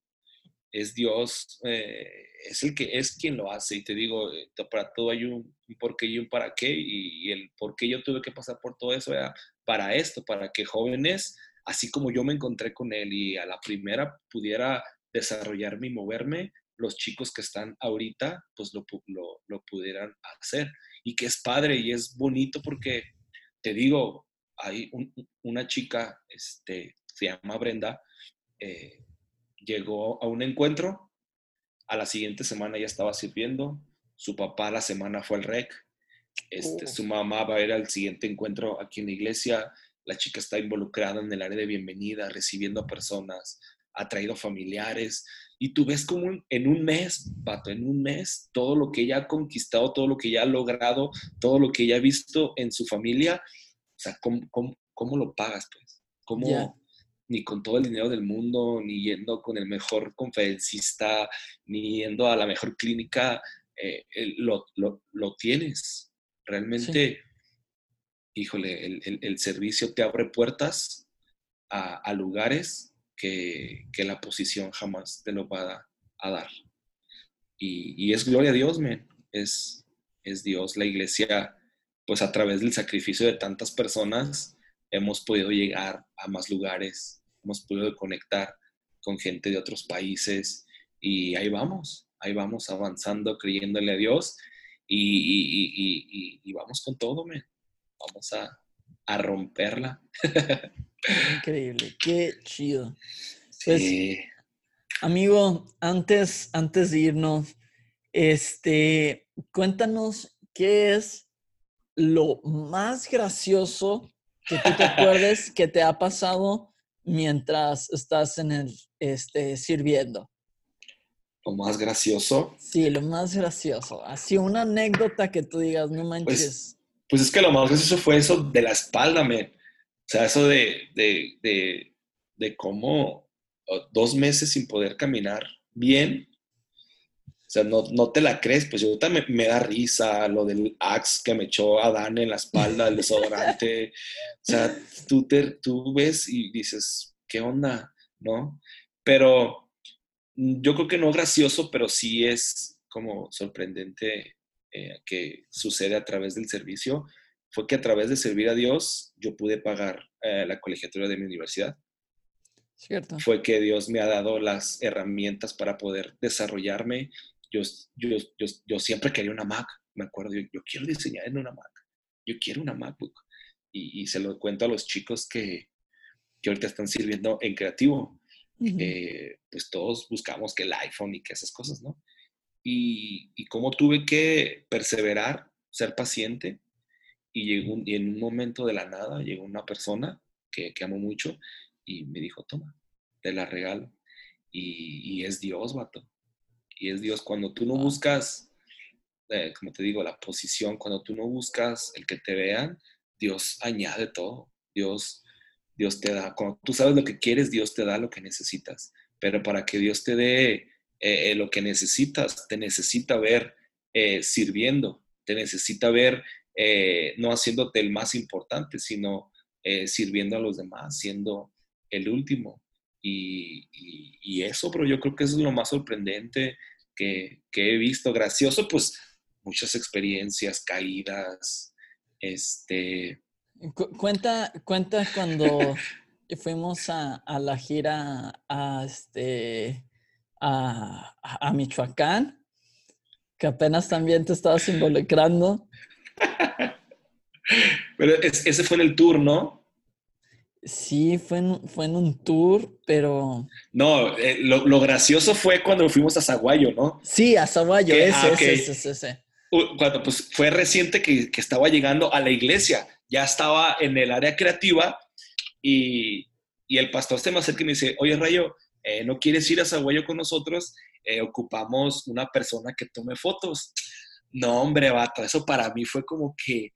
es Dios, eh, es el que es quien lo hace. Y te digo, eh, para todo hay un, un por qué y un para qué. Y, el por qué yo tuve que pasar por todo eso era para esto, para que jóvenes, así como yo me encontré con él y a la primera pudiera desarrollarme y moverme, los chicos que están ahorita, pues lo, lo, pudieran hacer. Y que es padre y es bonito porque, te digo, hay una chica, este, se llama Brenda, eh, llegó a un encuentro, a la siguiente semana ya estaba sirviendo, su papá la semana fue al rec, este, su mamá va a ir al siguiente encuentro aquí en la iglesia, la chica está involucrada en el área de bienvenida, recibiendo a personas, ha traído familiares, y tú ves como en un mes, Pato, en un mes, todo lo que ella ha conquistado, todo lo que ella ha logrado, todo lo que ella ha visto en su familia, o sea, ¿cómo, lo pagas, pues? ¿Cómo, ni con todo el dinero del mundo, ni yendo con el mejor conferencista, ni yendo a la mejor clínica, eh, lo, tienes. Realmente, híjole, el, servicio te abre puertas a, lugares que, la posición jamás te lo va a, dar. Y, es gloria a Dios, me Es, es Dios. La iglesia, pues a través del sacrificio de tantas personas, hemos podido llegar a más lugares, hemos podido conectar con gente de otros países y ahí vamos, ahí vamos avanzando, creyéndole a Dios y, vamos con todo, me vamos a, romperla.
Increíble, qué chido. Pues, amigo, antes, antes de irnos, este, cuéntanos qué es lo más gracioso que tú te <laughs> acuerdes que te ha pasado mientras estás en el, este, sirviendo.
Lo más gracioso.
Sí, lo más gracioso. Así una anécdota que tú digas, no pues, manches.
Pues, es que lo más gracioso fue eso de la espalda, me. O sea, eso de, de, de, de cómo dos meses sin poder caminar bien o sea, no, no te la crees, pues yo también me, da risa lo del axe que me echó Adán en la espalda, el desodorante. o sea, tú, te, tú ves y dices, ¿qué onda? ¿No? Pero yo creo que no gracioso, pero sí es como sorprendente eh, que sucede a través del servicio. Fue que a través de servir a Dios yo pude pagar eh, la colegiatura de mi universidad.
Cierto.
Fue que Dios me ha dado las herramientas para poder desarrollarme yo, yo, yo, yo, siempre quería una Mac, me acuerdo, yo, quiero diseñar en una Mac, yo quiero una MacBook. Y, y se lo cuento a los chicos que, que ahorita están sirviendo en creativo. Eh, pues todos buscamos que el iPhone y que esas cosas, ¿no? Y, y cómo tuve que perseverar, ser paciente, y, llegó, y en un momento de la nada llegó una persona que, que amo mucho y me dijo, toma, te la regalo. Y, y es Dios, vato y es Dios. Cuando tú no buscas, eh, como te digo, la posición, cuando tú no buscas el que te vean, Dios añade todo. Dios, Dios te da, cuando tú sabes lo que quieres, Dios te da lo que necesitas. Pero para que Dios te dé eh, eh, lo que necesitas, te necesita ver sirviendo, te necesita ver no haciéndote el más importante, sino sirviendo a los demás, siendo el último. Y, eso, pero yo creo que eso es lo más sorprendente que, he visto. Gracioso, pues muchas experiencias, caídas, este...
cuenta, cuenta cuando fuimos a, la gira a, este, a, Michoacán, que apenas también te estabas involucrando.
Pero ese fue en el tour, ¿no?
Sí, fue en, fue en un tour, pero...
No, eh, lo, gracioso fue cuando fuimos a Zaguayo, ¿no?
Sí, a Zaguayo, ah, ese, ese, ese,
Cuando pues fue reciente que, estaba llegando a la iglesia, ya estaba en el área creativa y, el pastor se me acerca y me dice, oye Rayo, eh, ¿no quieres ir a Zaguayo con nosotros? Eh, ocupamos una persona que tome fotos. No, hombre, vato, eso para mí fue como que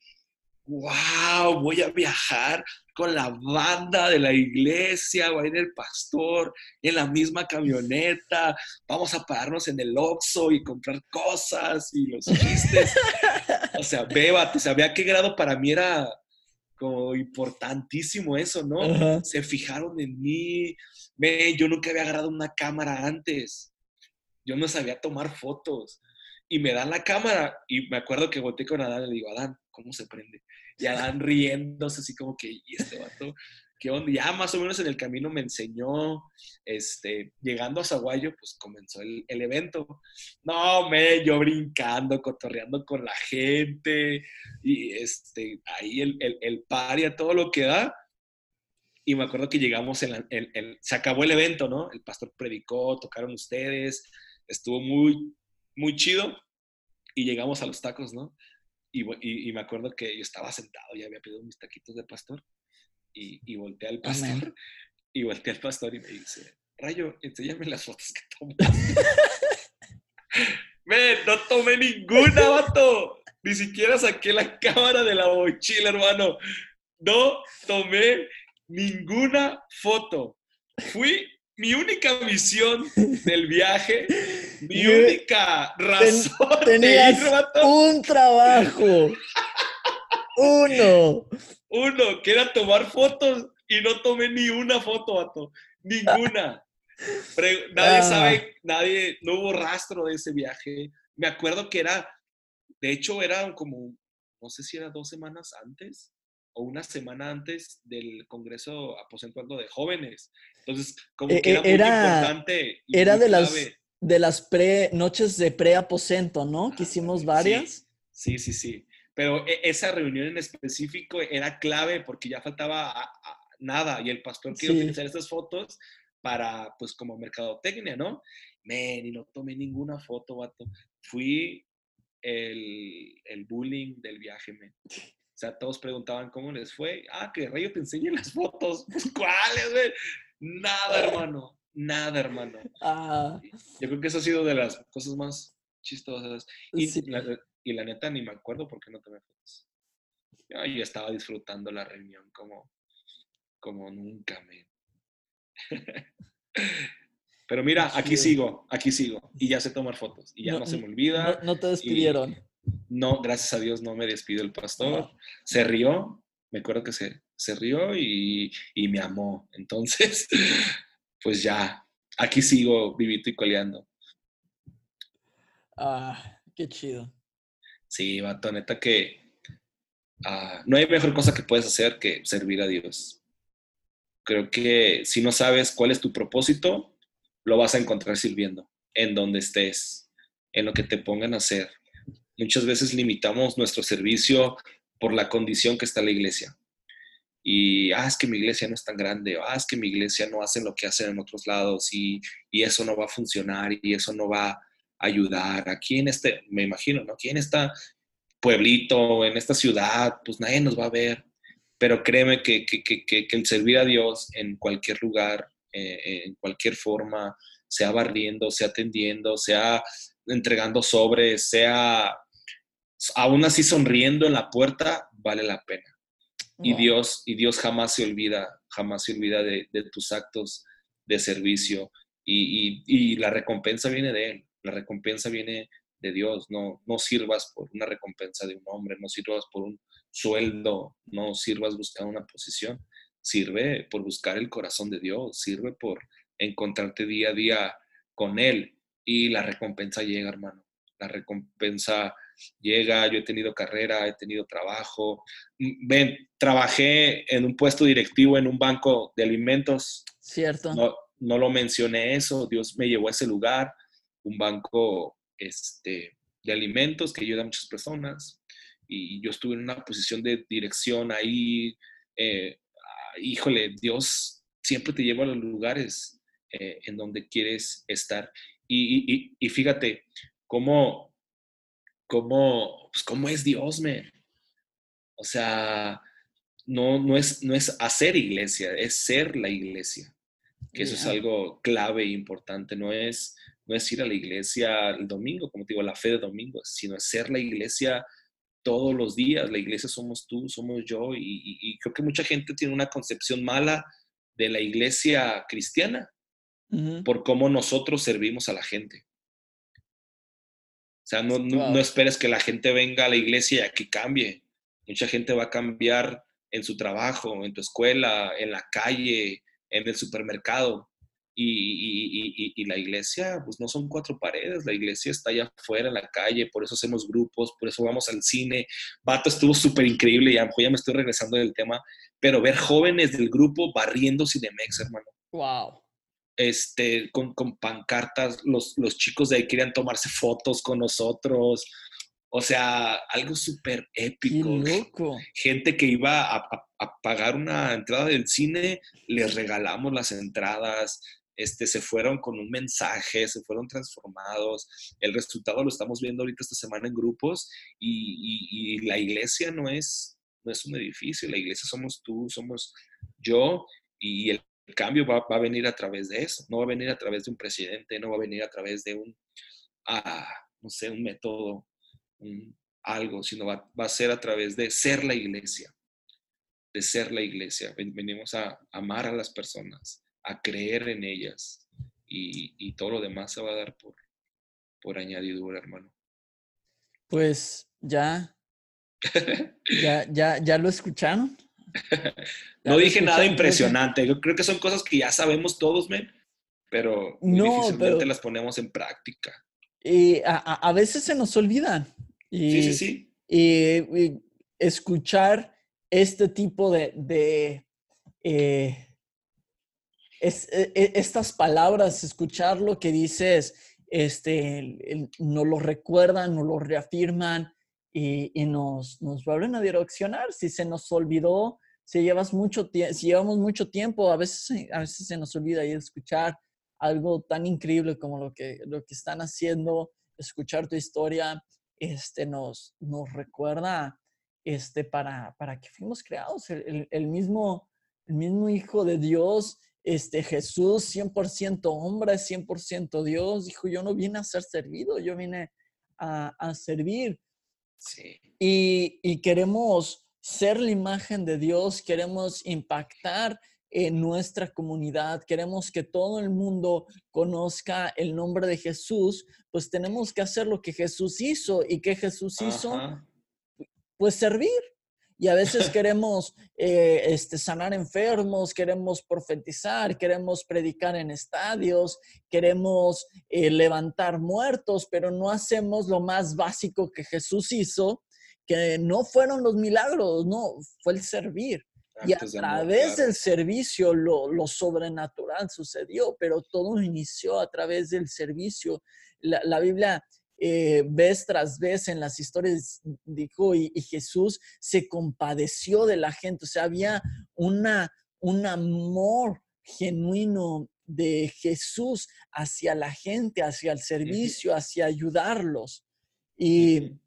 wow, voy a viajar con la banda de la iglesia, va a ir el pastor en la misma camioneta, vamos a pararnos en el Oxxo y comprar cosas y los chistes. o sea, beba, o sea, vea qué grado para mí era como importantísimo eso, ¿no? Se fijaron en mí, ve, yo nunca había agarrado una cámara antes. yo no sabía tomar fotos. Y me dan la cámara y me acuerdo que volteé con Adán y le digo, Adán, ¿cómo se prende? Y Adán riéndose así como que, ¿y este vato? ¿Qué onda? Ya más o menos en el camino me enseñó, este, llegando a Zaguayo, pues comenzó el, el evento. No, me, yo brincando, cotorreando con la gente, y este, ahí el, el, el a todo lo que da. Y me acuerdo que llegamos, en, la, en, en, se acabó el evento, ¿no? El pastor predicó, tocaron ustedes, estuvo muy, muy chido. Y llegamos a los tacos, ¿no? Y, y, y, me acuerdo que yo estaba sentado, ya había pedido mis taquitos de pastor, y, y volteé al pastor, Amén. y volteé al pastor y me dice, Rayo, enséñame las fotos que tomaste. <laughs> Men, no tomé ninguna, vato. Ni siquiera saqué la cámara de la mochila, hermano. No tomé ninguna foto. Fui mi única misión del viaje, mi única razón
Ten, tenías de ir, un trabajo. Uno.
Uno, que era tomar fotos y no tomé ni una foto, vato. Ninguna. Nadie ah. sabe, nadie, no hubo rastro de ese viaje. Me acuerdo que era, de hecho, era como, no sé si era dos semanas antes o una semana antes del Congreso Aposentuando de Jóvenes. Entonces, como que era,
era
muy importante.
Y era muy de, las, de las pre, noches de pre-aposento, ¿no? Que hicimos varias.
Sí, sí, sí. sí. Pero esa reunión en específico era clave porque ya faltaba a, a, nada y el pastor quiere sí. utilizar estas fotos para, pues, como mercadotecnia, ¿no? Men, y no tomé ninguna foto, vato. Fui el, el bullying del viaje, men. O sea, todos preguntaban cómo les fue. Ah, que Rayo te enseñe las fotos. <laughs> Pues, ¿cuáles, güey? Nada, hermano. Nada, hermano.
Ah.
Yo creo que eso ha sido de las cosas más chistosas. Y, sí. la, y la neta ni me acuerdo por qué no tomé fotos. Yo, yo estaba disfrutando la reunión como, como nunca, men. <laughs> Pero mira, aquí sigo, aquí sigo. Y ya sé tomar fotos. Y ya no, no se me olvida.
No, no te despidieron.
no, gracias a Dios no me despidió el pastor. Se rió, me acuerdo que se, se rió y, y, me amó. Entonces, <laughs> pues ya, aquí sigo vivito y coleando.
Ah, qué chido.
Sí, vato, neta que uh, no hay mejor cosa que puedes hacer que servir a Dios. Creo que si no sabes cuál es tu propósito, lo vas a encontrar sirviendo, en donde estés, en lo que te pongan a hacer. Muchas veces limitamos nuestro servicio por la condición que está la iglesia. Y, ah, es que mi iglesia no es tan grande, ah, es que mi iglesia no hace lo que hacen en otros lados y, y eso no va a funcionar y eso no va ayudar. Aquí en este, me imagino, ¿no? Aquí en este pueblito, en esta ciudad, pues nadie nos va a ver. Pero créeme que, que, que, que el servir a Dios en cualquier lugar, eh, en cualquier forma, sea barriendo, sea atendiendo, sea entregando sobres, sea aún así sonriendo en la puerta, vale la pena. Y Dios, y Dios jamás se olvida, jamás se olvida de, de tus actos de servicio. Y, y, y, la recompensa viene de Él la recompensa viene de Dios, no, no sirvas por una recompensa de un hombre, no sirvas por un sueldo, no sirvas buscando una posición, sirve por buscar el corazón de Dios, sirve por encontrarte día a día con Él. Y la recompensa llega, hermano. La recompensa llega, yo he tenido carrera, he tenido trabajo. Ven, trabajé en un puesto directivo en un banco de alimentos.
Cierto.
No, no lo mencioné eso, Dios me llevó a ese lugar un banco este, de alimentos que ayuda a muchas personas y yo estuve en una posición de dirección ahí. Eh, híjole, Dios siempre te lleva a los lugares eh, en donde quieres estar. Y, y, y fíjate cómo, cómo, pues cómo es Dios, me. O sea, no, no, es, no es hacer iglesia, es ser la iglesia. Que eso yeah. es algo clave e importante. No es, no es ir a la iglesia el domingo, como te digo, la fe de domingo, sino es ser la iglesia todos los días. La iglesia somos tú, somos yo, y, y, y creo que mucha gente tiene una concepción mala de la iglesia cristiana uh -huh. por cómo nosotros servimos a la gente. O sea, no, no, wow. no, esperes que la gente venga a la iglesia y que cambie. Mucha gente va a cambiar en su trabajo, en tu escuela, en la calle, en el supermercado Y, la iglesia, pues no son cuatro paredes, la iglesia está allá afuera en la calle, por eso hacemos grupos, por eso vamos al cine. Vato estuvo súper increíble, ya, ya me estoy regresando del tema, pero ver jóvenes del grupo barriendo Cinemex, hermano.
Wow.
Este, con, con pancartas, los, los chicos de ahí querían tomarse fotos con nosotros. O sea, algo súper épico.
loco. <laughs>
Gente que iba a, a, pagar una entrada del cine, les regalamos las entradas, este, se fueron con un mensaje, se fueron transformados. El resultado lo estamos viendo ahorita esta semana en grupos y, y, la iglesia no es, no es un edificio, la iglesia somos tú, somos yo y el cambio va, va, a venir a través de eso, no va a venir a través de un presidente, no va a venir a través de un, ah, no sé, un método algo, sino va, a ser a través de ser la iglesia, de ser la iglesia. Venimos a amar a las personas, a creer en ellas y, todo lo demás se va a dar por, por añadidura, hermano.
Pues ya, <laughs> ya, ya, ya lo escucharon. <laughs>
no dije nada impresionante. Yo creo que son cosas que ya sabemos todos, men, pero no, difícilmente las ponemos en práctica.
Y a, a, veces se nos olvidan. Y,
sí, sí, sí.
Y, escuchar este tipo de, de eh, es, e, e, estas palabras, escuchar lo que dices, este, nos lo recuerdan, nos lo reafirman y, y, nos, nos vuelven a direccionar. Si se nos olvidó, si, llevas mucho si llevamos mucho tiempo, a veces, a veces se nos olvida y escuchar algo tan increíble como lo que, lo que están haciendo, escuchar tu historia, este, nos, nos recuerda este, para, para que fuimos creados. El, el, mismo, el mismo Hijo de Dios, este, Jesús, 100% hombre, 100% Dios, dijo, yo no vine a ser servido, yo vine a, a servir.
Sí.
Y, y queremos ser la imagen de Dios, queremos impactar en nuestra comunidad, queremos que todo el mundo conozca el nombre de Jesús, pues tenemos que hacer lo que Jesús hizo y que Jesús hizo, pues servir. Y a veces <laughs> queremos eh, este, sanar enfermos, queremos profetizar, queremos predicar en estadios, queremos eh, levantar muertos, pero no hacemos lo más básico que Jesús hizo, que no fueron los milagros, no, fue el servir. Y a través del servicio lo, lo, sobrenatural sucedió, pero todo inició a través del servicio. La, la Biblia eh, vez tras vez en las historias dijo, y, Jesús se compadeció de la gente, o sea, había una, un amor genuino de Jesús hacia la gente, hacia el servicio, hacia ayudarlos. Y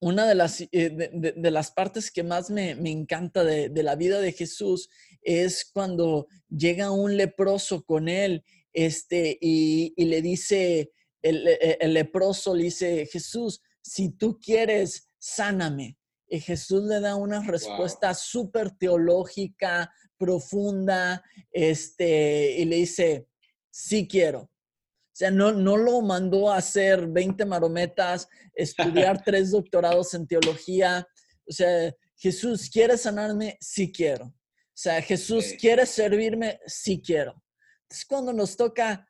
una de las, eh, de, las partes que más me, encanta de, la vida de Jesús es cuando llega un leproso con él este, y, le dice, el, e, el, leproso le dice, Jesús, si tú quieres, sáname. Y Jesús le da una respuesta súper teológica, profunda, este, y le dice, sí quiero. O sea, no, no lo mandó a hacer 20 marometas, estudiar <laughs> tres doctorados en teología. O sea, Jesús, ¿quiere sanarme? Sí quiero. O sea, Jesús, ¿quiere servirme? Sí quiero. Entonces, cuando nos toca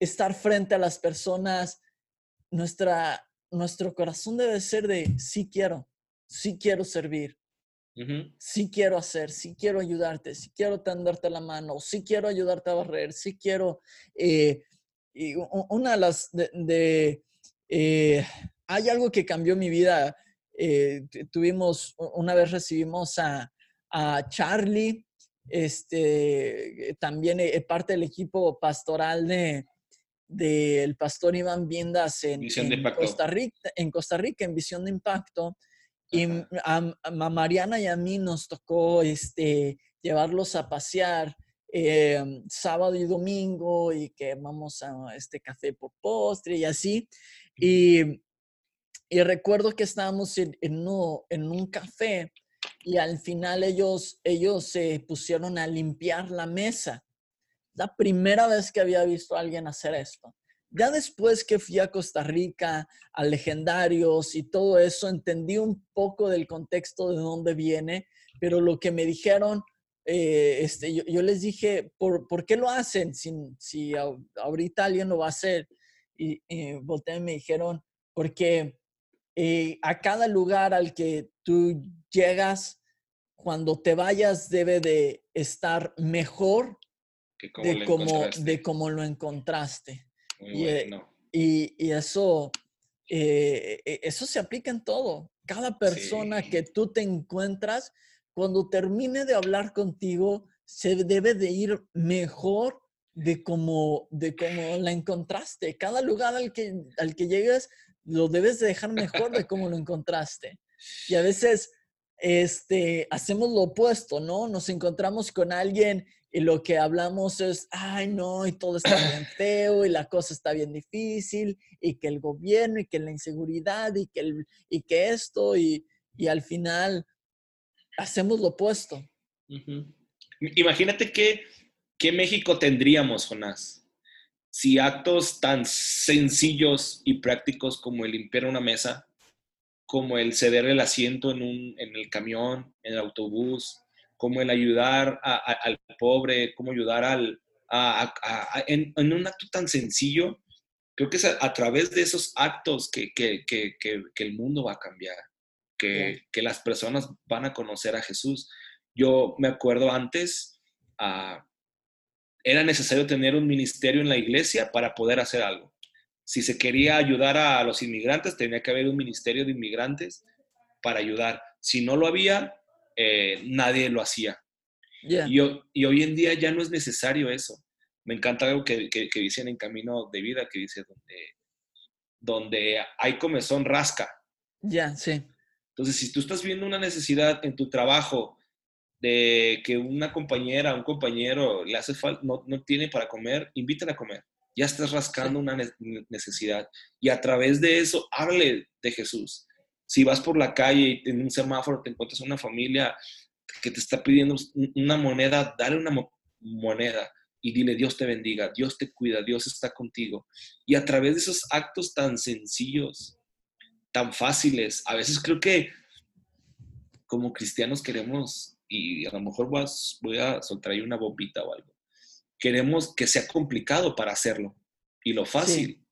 estar frente a las personas, nuestra, nuestro corazón debe ser de sí quiero, sí quiero servir, sí quiero hacer, sí quiero ayudarte, sí quiero tenderte la mano, sí quiero ayudarte a barrer, sí quiero eh, y una de las de, eh, hay algo que cambió mi vida. Eh, tuvimos, una vez recibimos a, a Charlie, este, también es parte del equipo pastoral de del pastor Iván Viendas en, Costa Rica, en Costa Rica, en Visión de Impacto. Y a, a, Mariana y a mí nos tocó este, llevarlos a pasear eh, sábado y domingo y que vamos a este café por postre y así. Y, y recuerdo que estábamos en, en, un, café y al final ellos, ellos se pusieron a limpiar la mesa. La primera vez que había visto a alguien hacer esto. Ya después que fui a Costa Rica, a Legendarios y todo eso, entendí un poco del contexto de dónde viene, pero lo que me dijeron eh, este, yo, les dije, ¿por, ¿por, qué lo hacen si, si ahorita alguien lo va a hacer? Y me dijeron, porque eh, a cada lugar al que tú llegas, cuando te vayas debe de estar mejor de, cómo, de cómo lo encontraste. Eh, y, y, eso, e, eso se aplica en todo. Cada persona que tú te encuentras, cuando termine de hablar contigo, se debe de ir mejor de cómo, de cómo la encontraste. Cada lugar al que, al que llegues lo debes de dejar mejor de cómo lo encontraste. Y a <laughs> veces este, hacemos lo opuesto, ¿no? Nos encontramos con alguien y lo que hablamos es, ay, no, y todo está bien <clears throat> feo, y la cosa está bien difícil, y que el gobierno, y que la inseguridad, y que, el, y que esto, y, y al final hacemos lo opuesto.
Imagínate que, qué México tendríamos, Jonás, si actos tan sencillos y prácticos como el limpiar una mesa, como el ceder el asiento en, un, en el camión, en el autobús, como el ayudar al pobre, como ayudar al, en, un acto tan sencillo, creo que es a, través de esos actos que, que, que, que, el mundo va a cambiar que, las personas van a conocer a Jesús. Yo me acuerdo antes, ah, era necesario tener un ministerio en la iglesia para poder hacer algo. Si se quería ayudar a los inmigrantes, tenía que haber un ministerio de inmigrantes para ayudar. Si no lo había, eh, nadie lo hacía. Y, hoy en día ya no es necesario eso. Me encanta algo que, que, dicen en Camino de Vida, que dice, donde, donde hay comezón rasca.
Ya, sí.
Entonces, si tú estás viendo una necesidad en tu trabajo de que una compañera, un compañero le hace falta, no, no, tiene para comer, invítala a comer. Ya estás rascando una necesidad. Y a través de eso, hable de Jesús. Si vas por la calle y en un semáforo te encuentras una familia que te está pidiendo una moneda, dale una moneda y dile, Dios te bendiga, Dios te cuida, Dios está contigo. Y a través de esos actos tan sencillos, tan fáciles. A veces creo que como cristianos queremos, y a lo mejor voy a, soltar ahí una bombita o algo, queremos que sea complicado para hacerlo. Y lo fácil,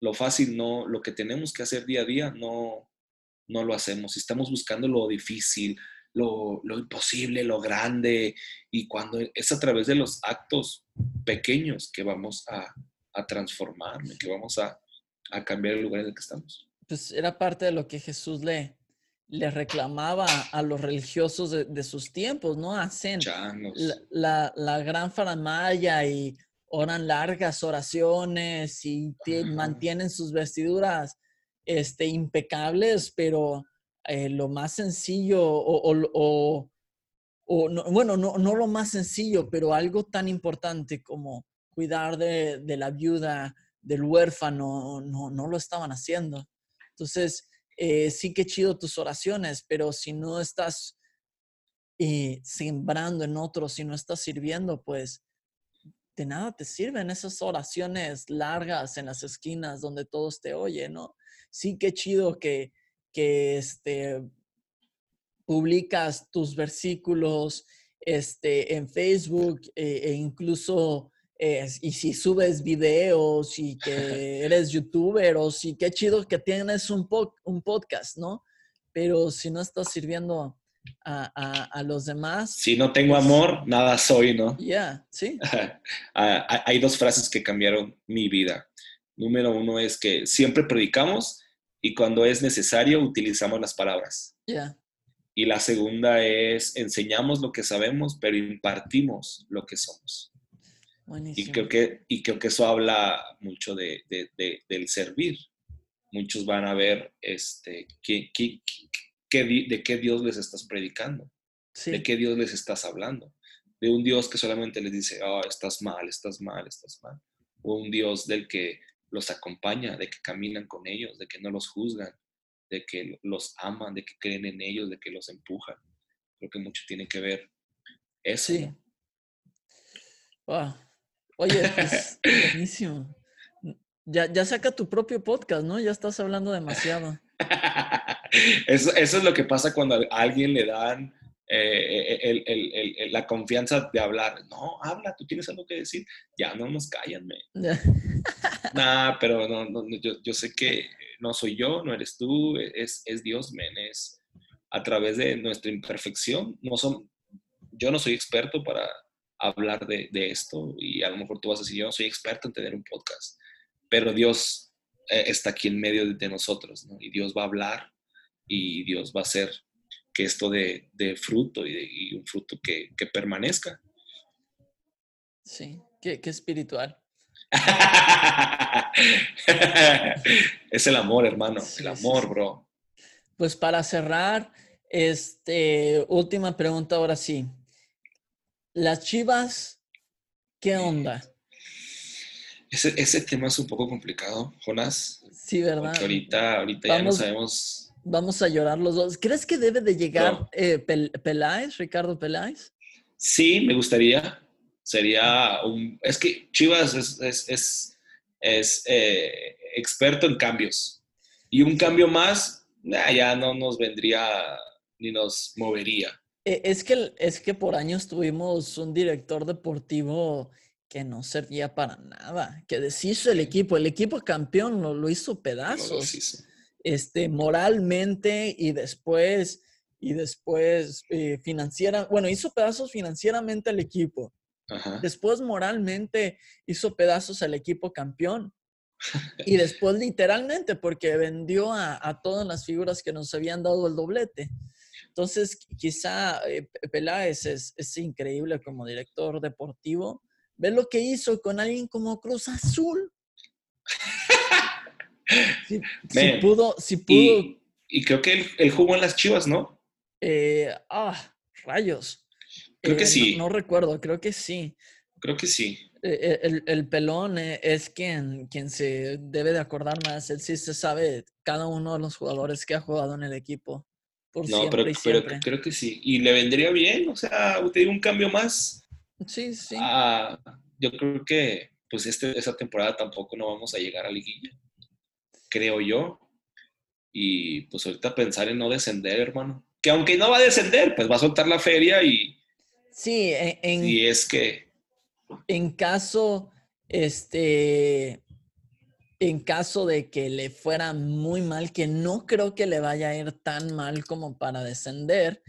lo fácil no, lo que tenemos que hacer día a día no, no lo hacemos. Estamos buscando lo difícil, lo, imposible, lo grande, y cuando es a través de los actos pequeños que vamos a, a transformar, que vamos a, a cambiar el lugar en el que estamos
pues era parte de lo que Jesús le, le reclamaba a los religiosos de, sus tiempos, ¿no? Hacen la, la, gran faramaya y oran largas oraciones y mantienen sus vestiduras este, impecables, pero eh, lo más sencillo o, no, bueno, no, lo más sencillo, pero algo tan importante como cuidar de, la viuda, del huérfano, no, no lo estaban haciendo. Entonces, eh, sí que chido tus oraciones, pero si no estás eh, sembrando en otros, si no estás sirviendo, pues de nada te sirven esas oraciones largas en las esquinas donde todos te oyen, ¿no? Sí que chido que, que este, publicas tus versículos este, en Facebook eh, e incluso y si subes videos y <laughs> que eres youtuber o si qué chido que tienes un, un podcast, ¿no? Pero si no estás sirviendo a, a, los demás.
Si no tengo pues amor, nada soy, ¿no?
Ya, sí. <laughs>
Ah, hay dos frases que cambiaron mi vida. Número uno es que siempre predicamos y cuando es necesario utilizamos las palabras.
Ya.
Y la segunda es enseñamos lo que sabemos, pero impartimos lo que somos. Y creo, que, y creo que eso habla mucho de, de, del servir. Muchos van a ver este, qué, qué, qué, de qué Dios les estás predicando, de qué Dios les estás hablando. De un Dios que solamente les dice, oh, estás mal, estás mal, estás mal. O un Dios del que los acompaña, de que caminan con ellos, de que no los juzgan, de que los aman, de que creen en ellos, de que los empujan. Creo que mucho tiene que ver eso. Sí.
Oye, pues <laughs> buenísimo. Ya, ya saca tu propio podcast, ¿no? Ya estás hablando demasiado. <laughs>
eso, eso es lo que pasa cuando a alguien le dan eh, la confianza de hablar. No, habla, tú tienes algo que decir. Ya no nos callan, <laughs> nah, pero no, yo, sé que no soy yo, no eres tú, es, es Dios, men. Es a través de nuestra imperfección. No son, yo no soy experto para hablar de, de esto y a lo mejor tú vas a decir, yo no soy experto en tener un podcast, pero Dios eh, está aquí en medio de, nosotros, ¿no? Y Dios va a hablar y Dios va a hacer que esto de, de fruto y, un fruto que, que permanezca.
Sí, qué, qué espiritual. <laughs>
es el amor, hermano, el amor, bro.
Pues para cerrar, este, última pregunta ahora sí. Las Chivas, ¿qué onda?
Ese, ese tema es un poco complicado, Jonás.
Sí, ¿verdad?
ahorita, ahorita ya no sabemos.
Vamos a llorar los dos. ¿Crees que debe de llegar eh, Peláez, Ricardo Peláez?
Sí, me gustaría. Sería un... Es que Chivas es, es, eh, experto en cambios. Y un cambio más, ya no nos vendría ni nos movería.
E, es que, es que por años tuvimos un director deportivo que no servía para nada, que deshizo el equipo. El equipo campeón lo, lo hizo pedazos. Este, moralmente y después, y después eh, financiera, bueno, hizo pedazos financieramente al equipo. Después moralmente hizo pedazos al equipo campeón. <laughs> y después literalmente porque vendió a, todas las figuras que nos habían dado el doblete. Entonces, quizá eh, Peláez es, es, increíble como director deportivo. Ve lo que hizo con alguien como Cruz Azul. <laughs> Si, pudo, si pudo.
Y, creo que él, jugó en las Chivas, ¿no?
Eh, ah, rayos.
Creo que eh, sí.
no, recuerdo, creo que sí.
Creo que sí.
Eh, el, el, pelón es quien, quien se debe de acordar más. Él sí se sabe cada uno de los jugadores que ha jugado en el equipo. Por no,
pero, pero, creo que sí. Y le vendría bien, o sea, te un cambio más.
Sí, sí.
Ah, yo creo que pues este, esa temporada tampoco no vamos a llegar a liguilla. Creo yo. Y pues ahorita pensar en no descender, hermano. Que aunque no va a descender, pues va a soltar la feria y...
Sí, en...
Y es que
en caso, este, en caso de que le fuera muy mal, que no creo que le vaya a ir tan mal como para descender,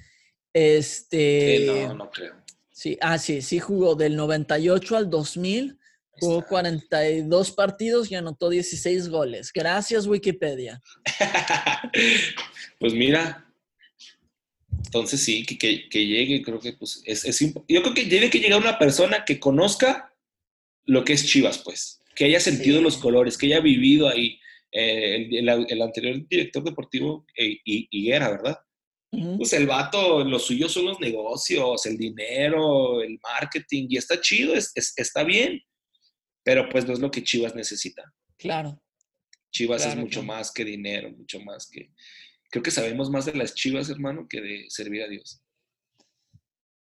este...
no, no creo.
Sí, ah, sí, sí jugó del 98 al 2000, jugó 42 partidos y anotó 16 goles. Gracias, Wikipedia. <laughs>
pues mira, entonces sí, que, que, llegue, creo que pues es, es, yo creo que tiene que llegar una persona que conozca lo que es Chivas, pues, que haya sentido los colores, que haya vivido ahí. Eh, el, anterior director deportivo, eh, Higuera, ¿verdad? Pues el vato, lo suyo son los negocios, el dinero, el marketing, y está chido, es, está bien, pero pues no es lo que Chivas necesita.
Claro.
Chivas es mucho más que dinero, mucho más que, creo que sabemos más de las chivas, hermano, que de servir a Dios.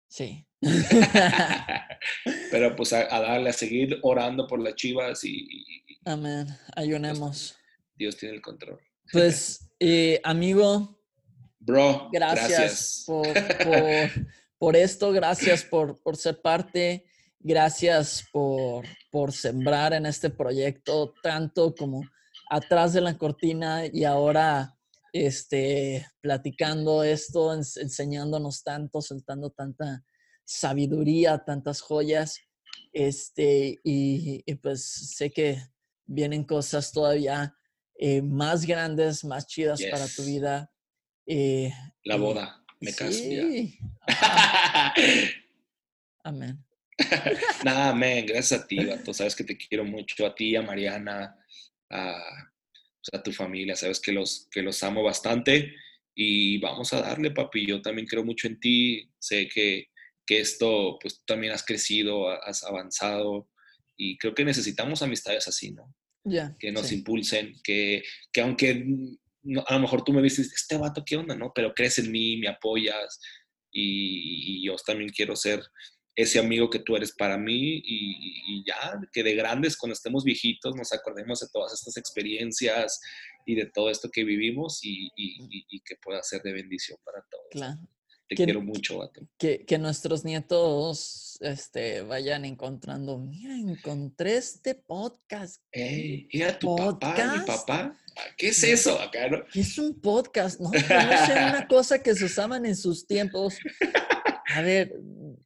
Sí. <laughs> <laughs>
Pero pues a, darle, a seguir orando por las chivas y...
Amén. Ayunemos.
Dios tiene el control.
Pues, <laughs> eh, amigo.
Bro,
gracias, Por, esto, gracias por, por ser parte, gracias por, por sembrar en este proyecto tanto como atrás de la cortina y ahora este, platicando esto, enseñándonos tanto, soltando tanta sabiduría, tantas joyas. Este, y, pues sé que vienen cosas todavía eh, más grandes, más chidas para tu vida. Eh,
La boda, me caso <laughs>
Amén. <laughs>
Nada, amén. Gracias a ti, Tú Sabes que te quiero mucho. A ti, a Mariana, a a tu familia, sabes que los, que los amo bastante y vamos a darle, papi. Yo también creo mucho en ti, sé que, que esto, pues tú también has crecido, has avanzado y creo que necesitamos amistades así, ¿no?
Ya.
que nos impulsen, que, que aunque a lo mejor tú me dices, este vato, ¿qué onda? ¿No? Pero crees en mí, me apoyas y, y yo también quiero ser ese amigo que tú eres para mí y, ya, que de grandes, cuando estemos viejitos, nos acordemos de todas estas experiencias y de todo esto que vivimos y, que pueda ser de bendición para todos.
Claro.
Te
¿Quién-
quiero mucho, vato.
Que, que nuestros nietos este, vayan encontrando. Mira, encontré este podcast.
Ey, mira tu papá, mi
¿Podcast?
papá. ¿Qué es eso acá, no?
¿Qué es un podcast? No, no sé una cosa que se usaban en sus tiempos. A ver,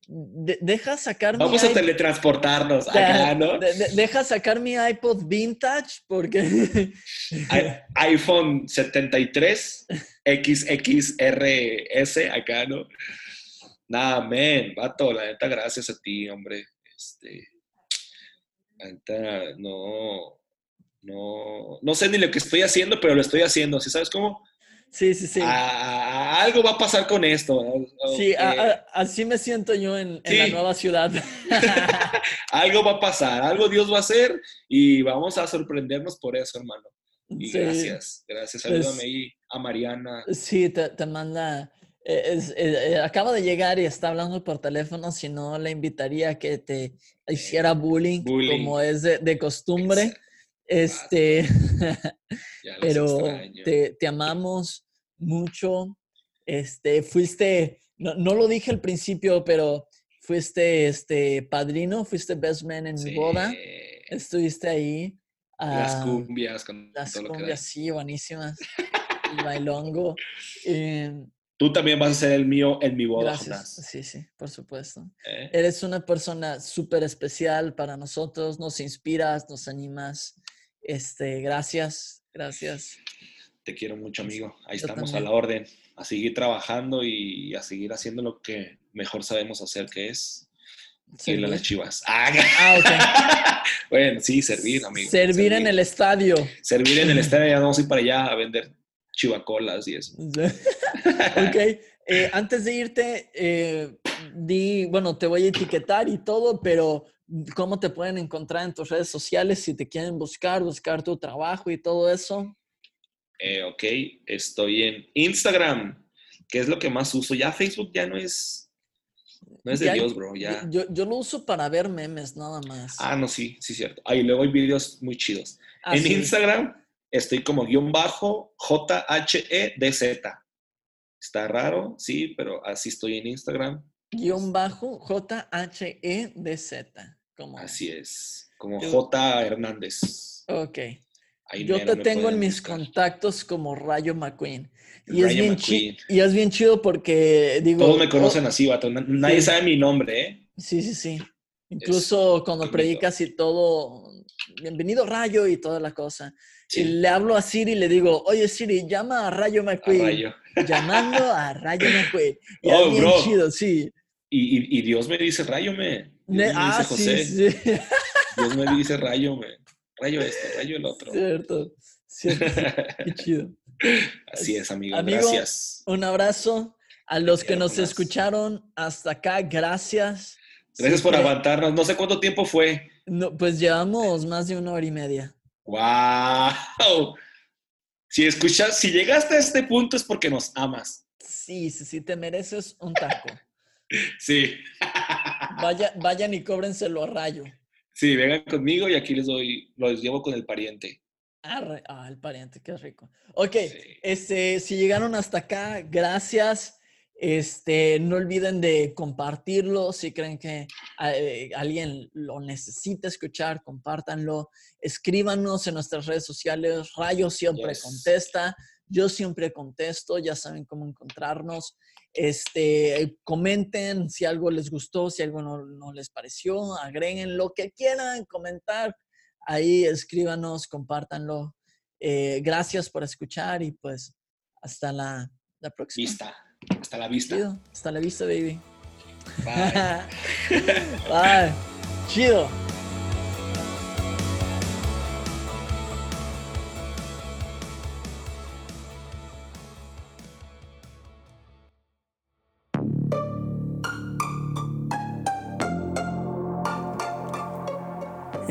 de- deja sacar mi
Vamos a
iP-
teletransportarnos acá, ¿no?
de- de- deja sacar mi iPod vintage porque <laughs>
iPhone 73 XXRS acá, ¿no? Nada, men, vato, la neta, gracias a ti, hombre. Este, la neta, no, no, no sé ni lo que estoy haciendo, pero lo estoy haciendo, ¿sí sabes cómo?
Sí, sí, sí.
Ah, algo va a pasar con esto.
Sí, a- a- así me siento yo en, en la
Sí.
nueva ciudad. <laughs>
algo va a pasar, algo Dios va a hacer y vamos a sorprendernos por eso, hermano. Y
Sí.
gracias, gracias.
Pues-
Salúdame ahí a Mariana.
Sí, te, te manda. eh, es- eh, eh, acaba de llegar y está hablando por teléfono. Si no, le invitaría a que te hiciera bullying,
bullying.
como es de, de costumbre. Este, <laughs>
Ya los
pero te, te amamos mucho. Este, fuiste, no, no lo dije al principio, pero fuiste este padrino, fuiste best man en mi
Sí,
boda. Estuviste ahí.
Las
ah,
cumbias con
Las
todo lo que
cumbias, sí, buenísimas. <laughs> El bailongo. eh,
Tú también vas a ser el mío en mi boda,
gracias. Sí, sí, por supuesto.
¿eh?
Eres una persona súper especial para nosotros, nos inspiras, nos animas. Este, gracias, gracias.
Te quiero mucho, amigo. Ahí
Yo
estamos
también.
a la orden. A seguir trabajando y a seguir haciendo lo que mejor sabemos hacer, que es irle a las
Servir.
chivas. <laughs> Ah,
Ah, ok. <laughs>
bueno, sí, servir, amigo.
Servir en el estadio.
Servir en el <laughs> estadio, ya vamos a ir para allá a vender chivacolas y eso.
ok. eh, antes de irte, eh, di, bueno, te voy a etiquetar y todo, pero ¿cómo te pueden encontrar en tus redes sociales si te quieren buscar, buscar tu trabajo y todo eso?
Eh, ok, estoy en Instagram, que es lo que más uso. Ya Facebook ya no es, no es de
Ya-
Dios, bro. Ya.
Yo, yo lo uso para ver memes nada más.
Ah, no, sí, sí, cierto. Ahí luego hay videos muy chidos.
Ah,
en
sí.
Instagram estoy como guion bajo J-H-E-D-Z. Está raro, sí, pero así estoy en Instagram.
Guión bajo J-H-E-D-Z. Como...
Así es, como
Yo-
J. Hernández.
Ok.
Ahí
Yo te tengo en mis
buscar.
contactos como Rayo McQueen. Y es, bien
McQueen.
y es bien chido porque digo...
Todos me
oh,
conocen así, vato. Na- Nadie
Sí.
sabe mi nombre, ¿eh?
Sí, sí, sí. Incluso cuando
bonito.
predicas y todo, bienvenido Rayo y toda la cosa. Y
Sí,
le hablo a Siri y le digo, oye Siri, llama a Rayo
a
McQueen.
rayo.
Llamando a Rayo McQueen. <laughs> Y
Oh,
es bien
bro.
chido, sí.
Y, y- y Dios me dice rayo, me.
Ne-
me
ah,
dice José.
sí, sí. <laughs>
Dios me dice rayo, me. Rayo este, rayo el otro.
Cierto. Cierto, sí. Qué chido. <laughs>
Así es, amigo.
Amigo,
Gracias.
Un abrazo. A los que
quiero,
nos
Jonás.
escucharon hasta acá, gracias.
Gracias por
Siempre-
aguantarnos. No sé cuánto tiempo fue.
No, pues llevamos más de una hora y media.
¡Wow! Si escuchas, si llegaste a este punto es porque nos amas.
Sí, sí, sí, te mereces un taco. <laughs>
Sí.
Vaya, vayan y cóbrenselo a Rayo.
Sí, vengan conmigo y aquí les doy, los llevo con el pariente.
Ah, re- ah, el pariente, qué rico. Ok,
Sí.
este, si llegaron hasta acá, gracias. Este, no olviden de compartirlo. Si creen que eh, alguien lo necesita escuchar, compártanlo. Escríbanos en nuestras redes sociales. Rayo siempre
Yes.
contesta. Yo siempre contesto. Ya saben cómo encontrarnos. Este, comenten si algo les gustó, si algo no, no les pareció. Agreguen lo que quieran comentar. Ahí escríbanos, compártanlo. Eh, gracias por escuchar y pues hasta la, la próxima.
Vista. Hasta la vista.
Chido. Hasta la vista, baby.
Bye. <laughs>
Bye. Chido.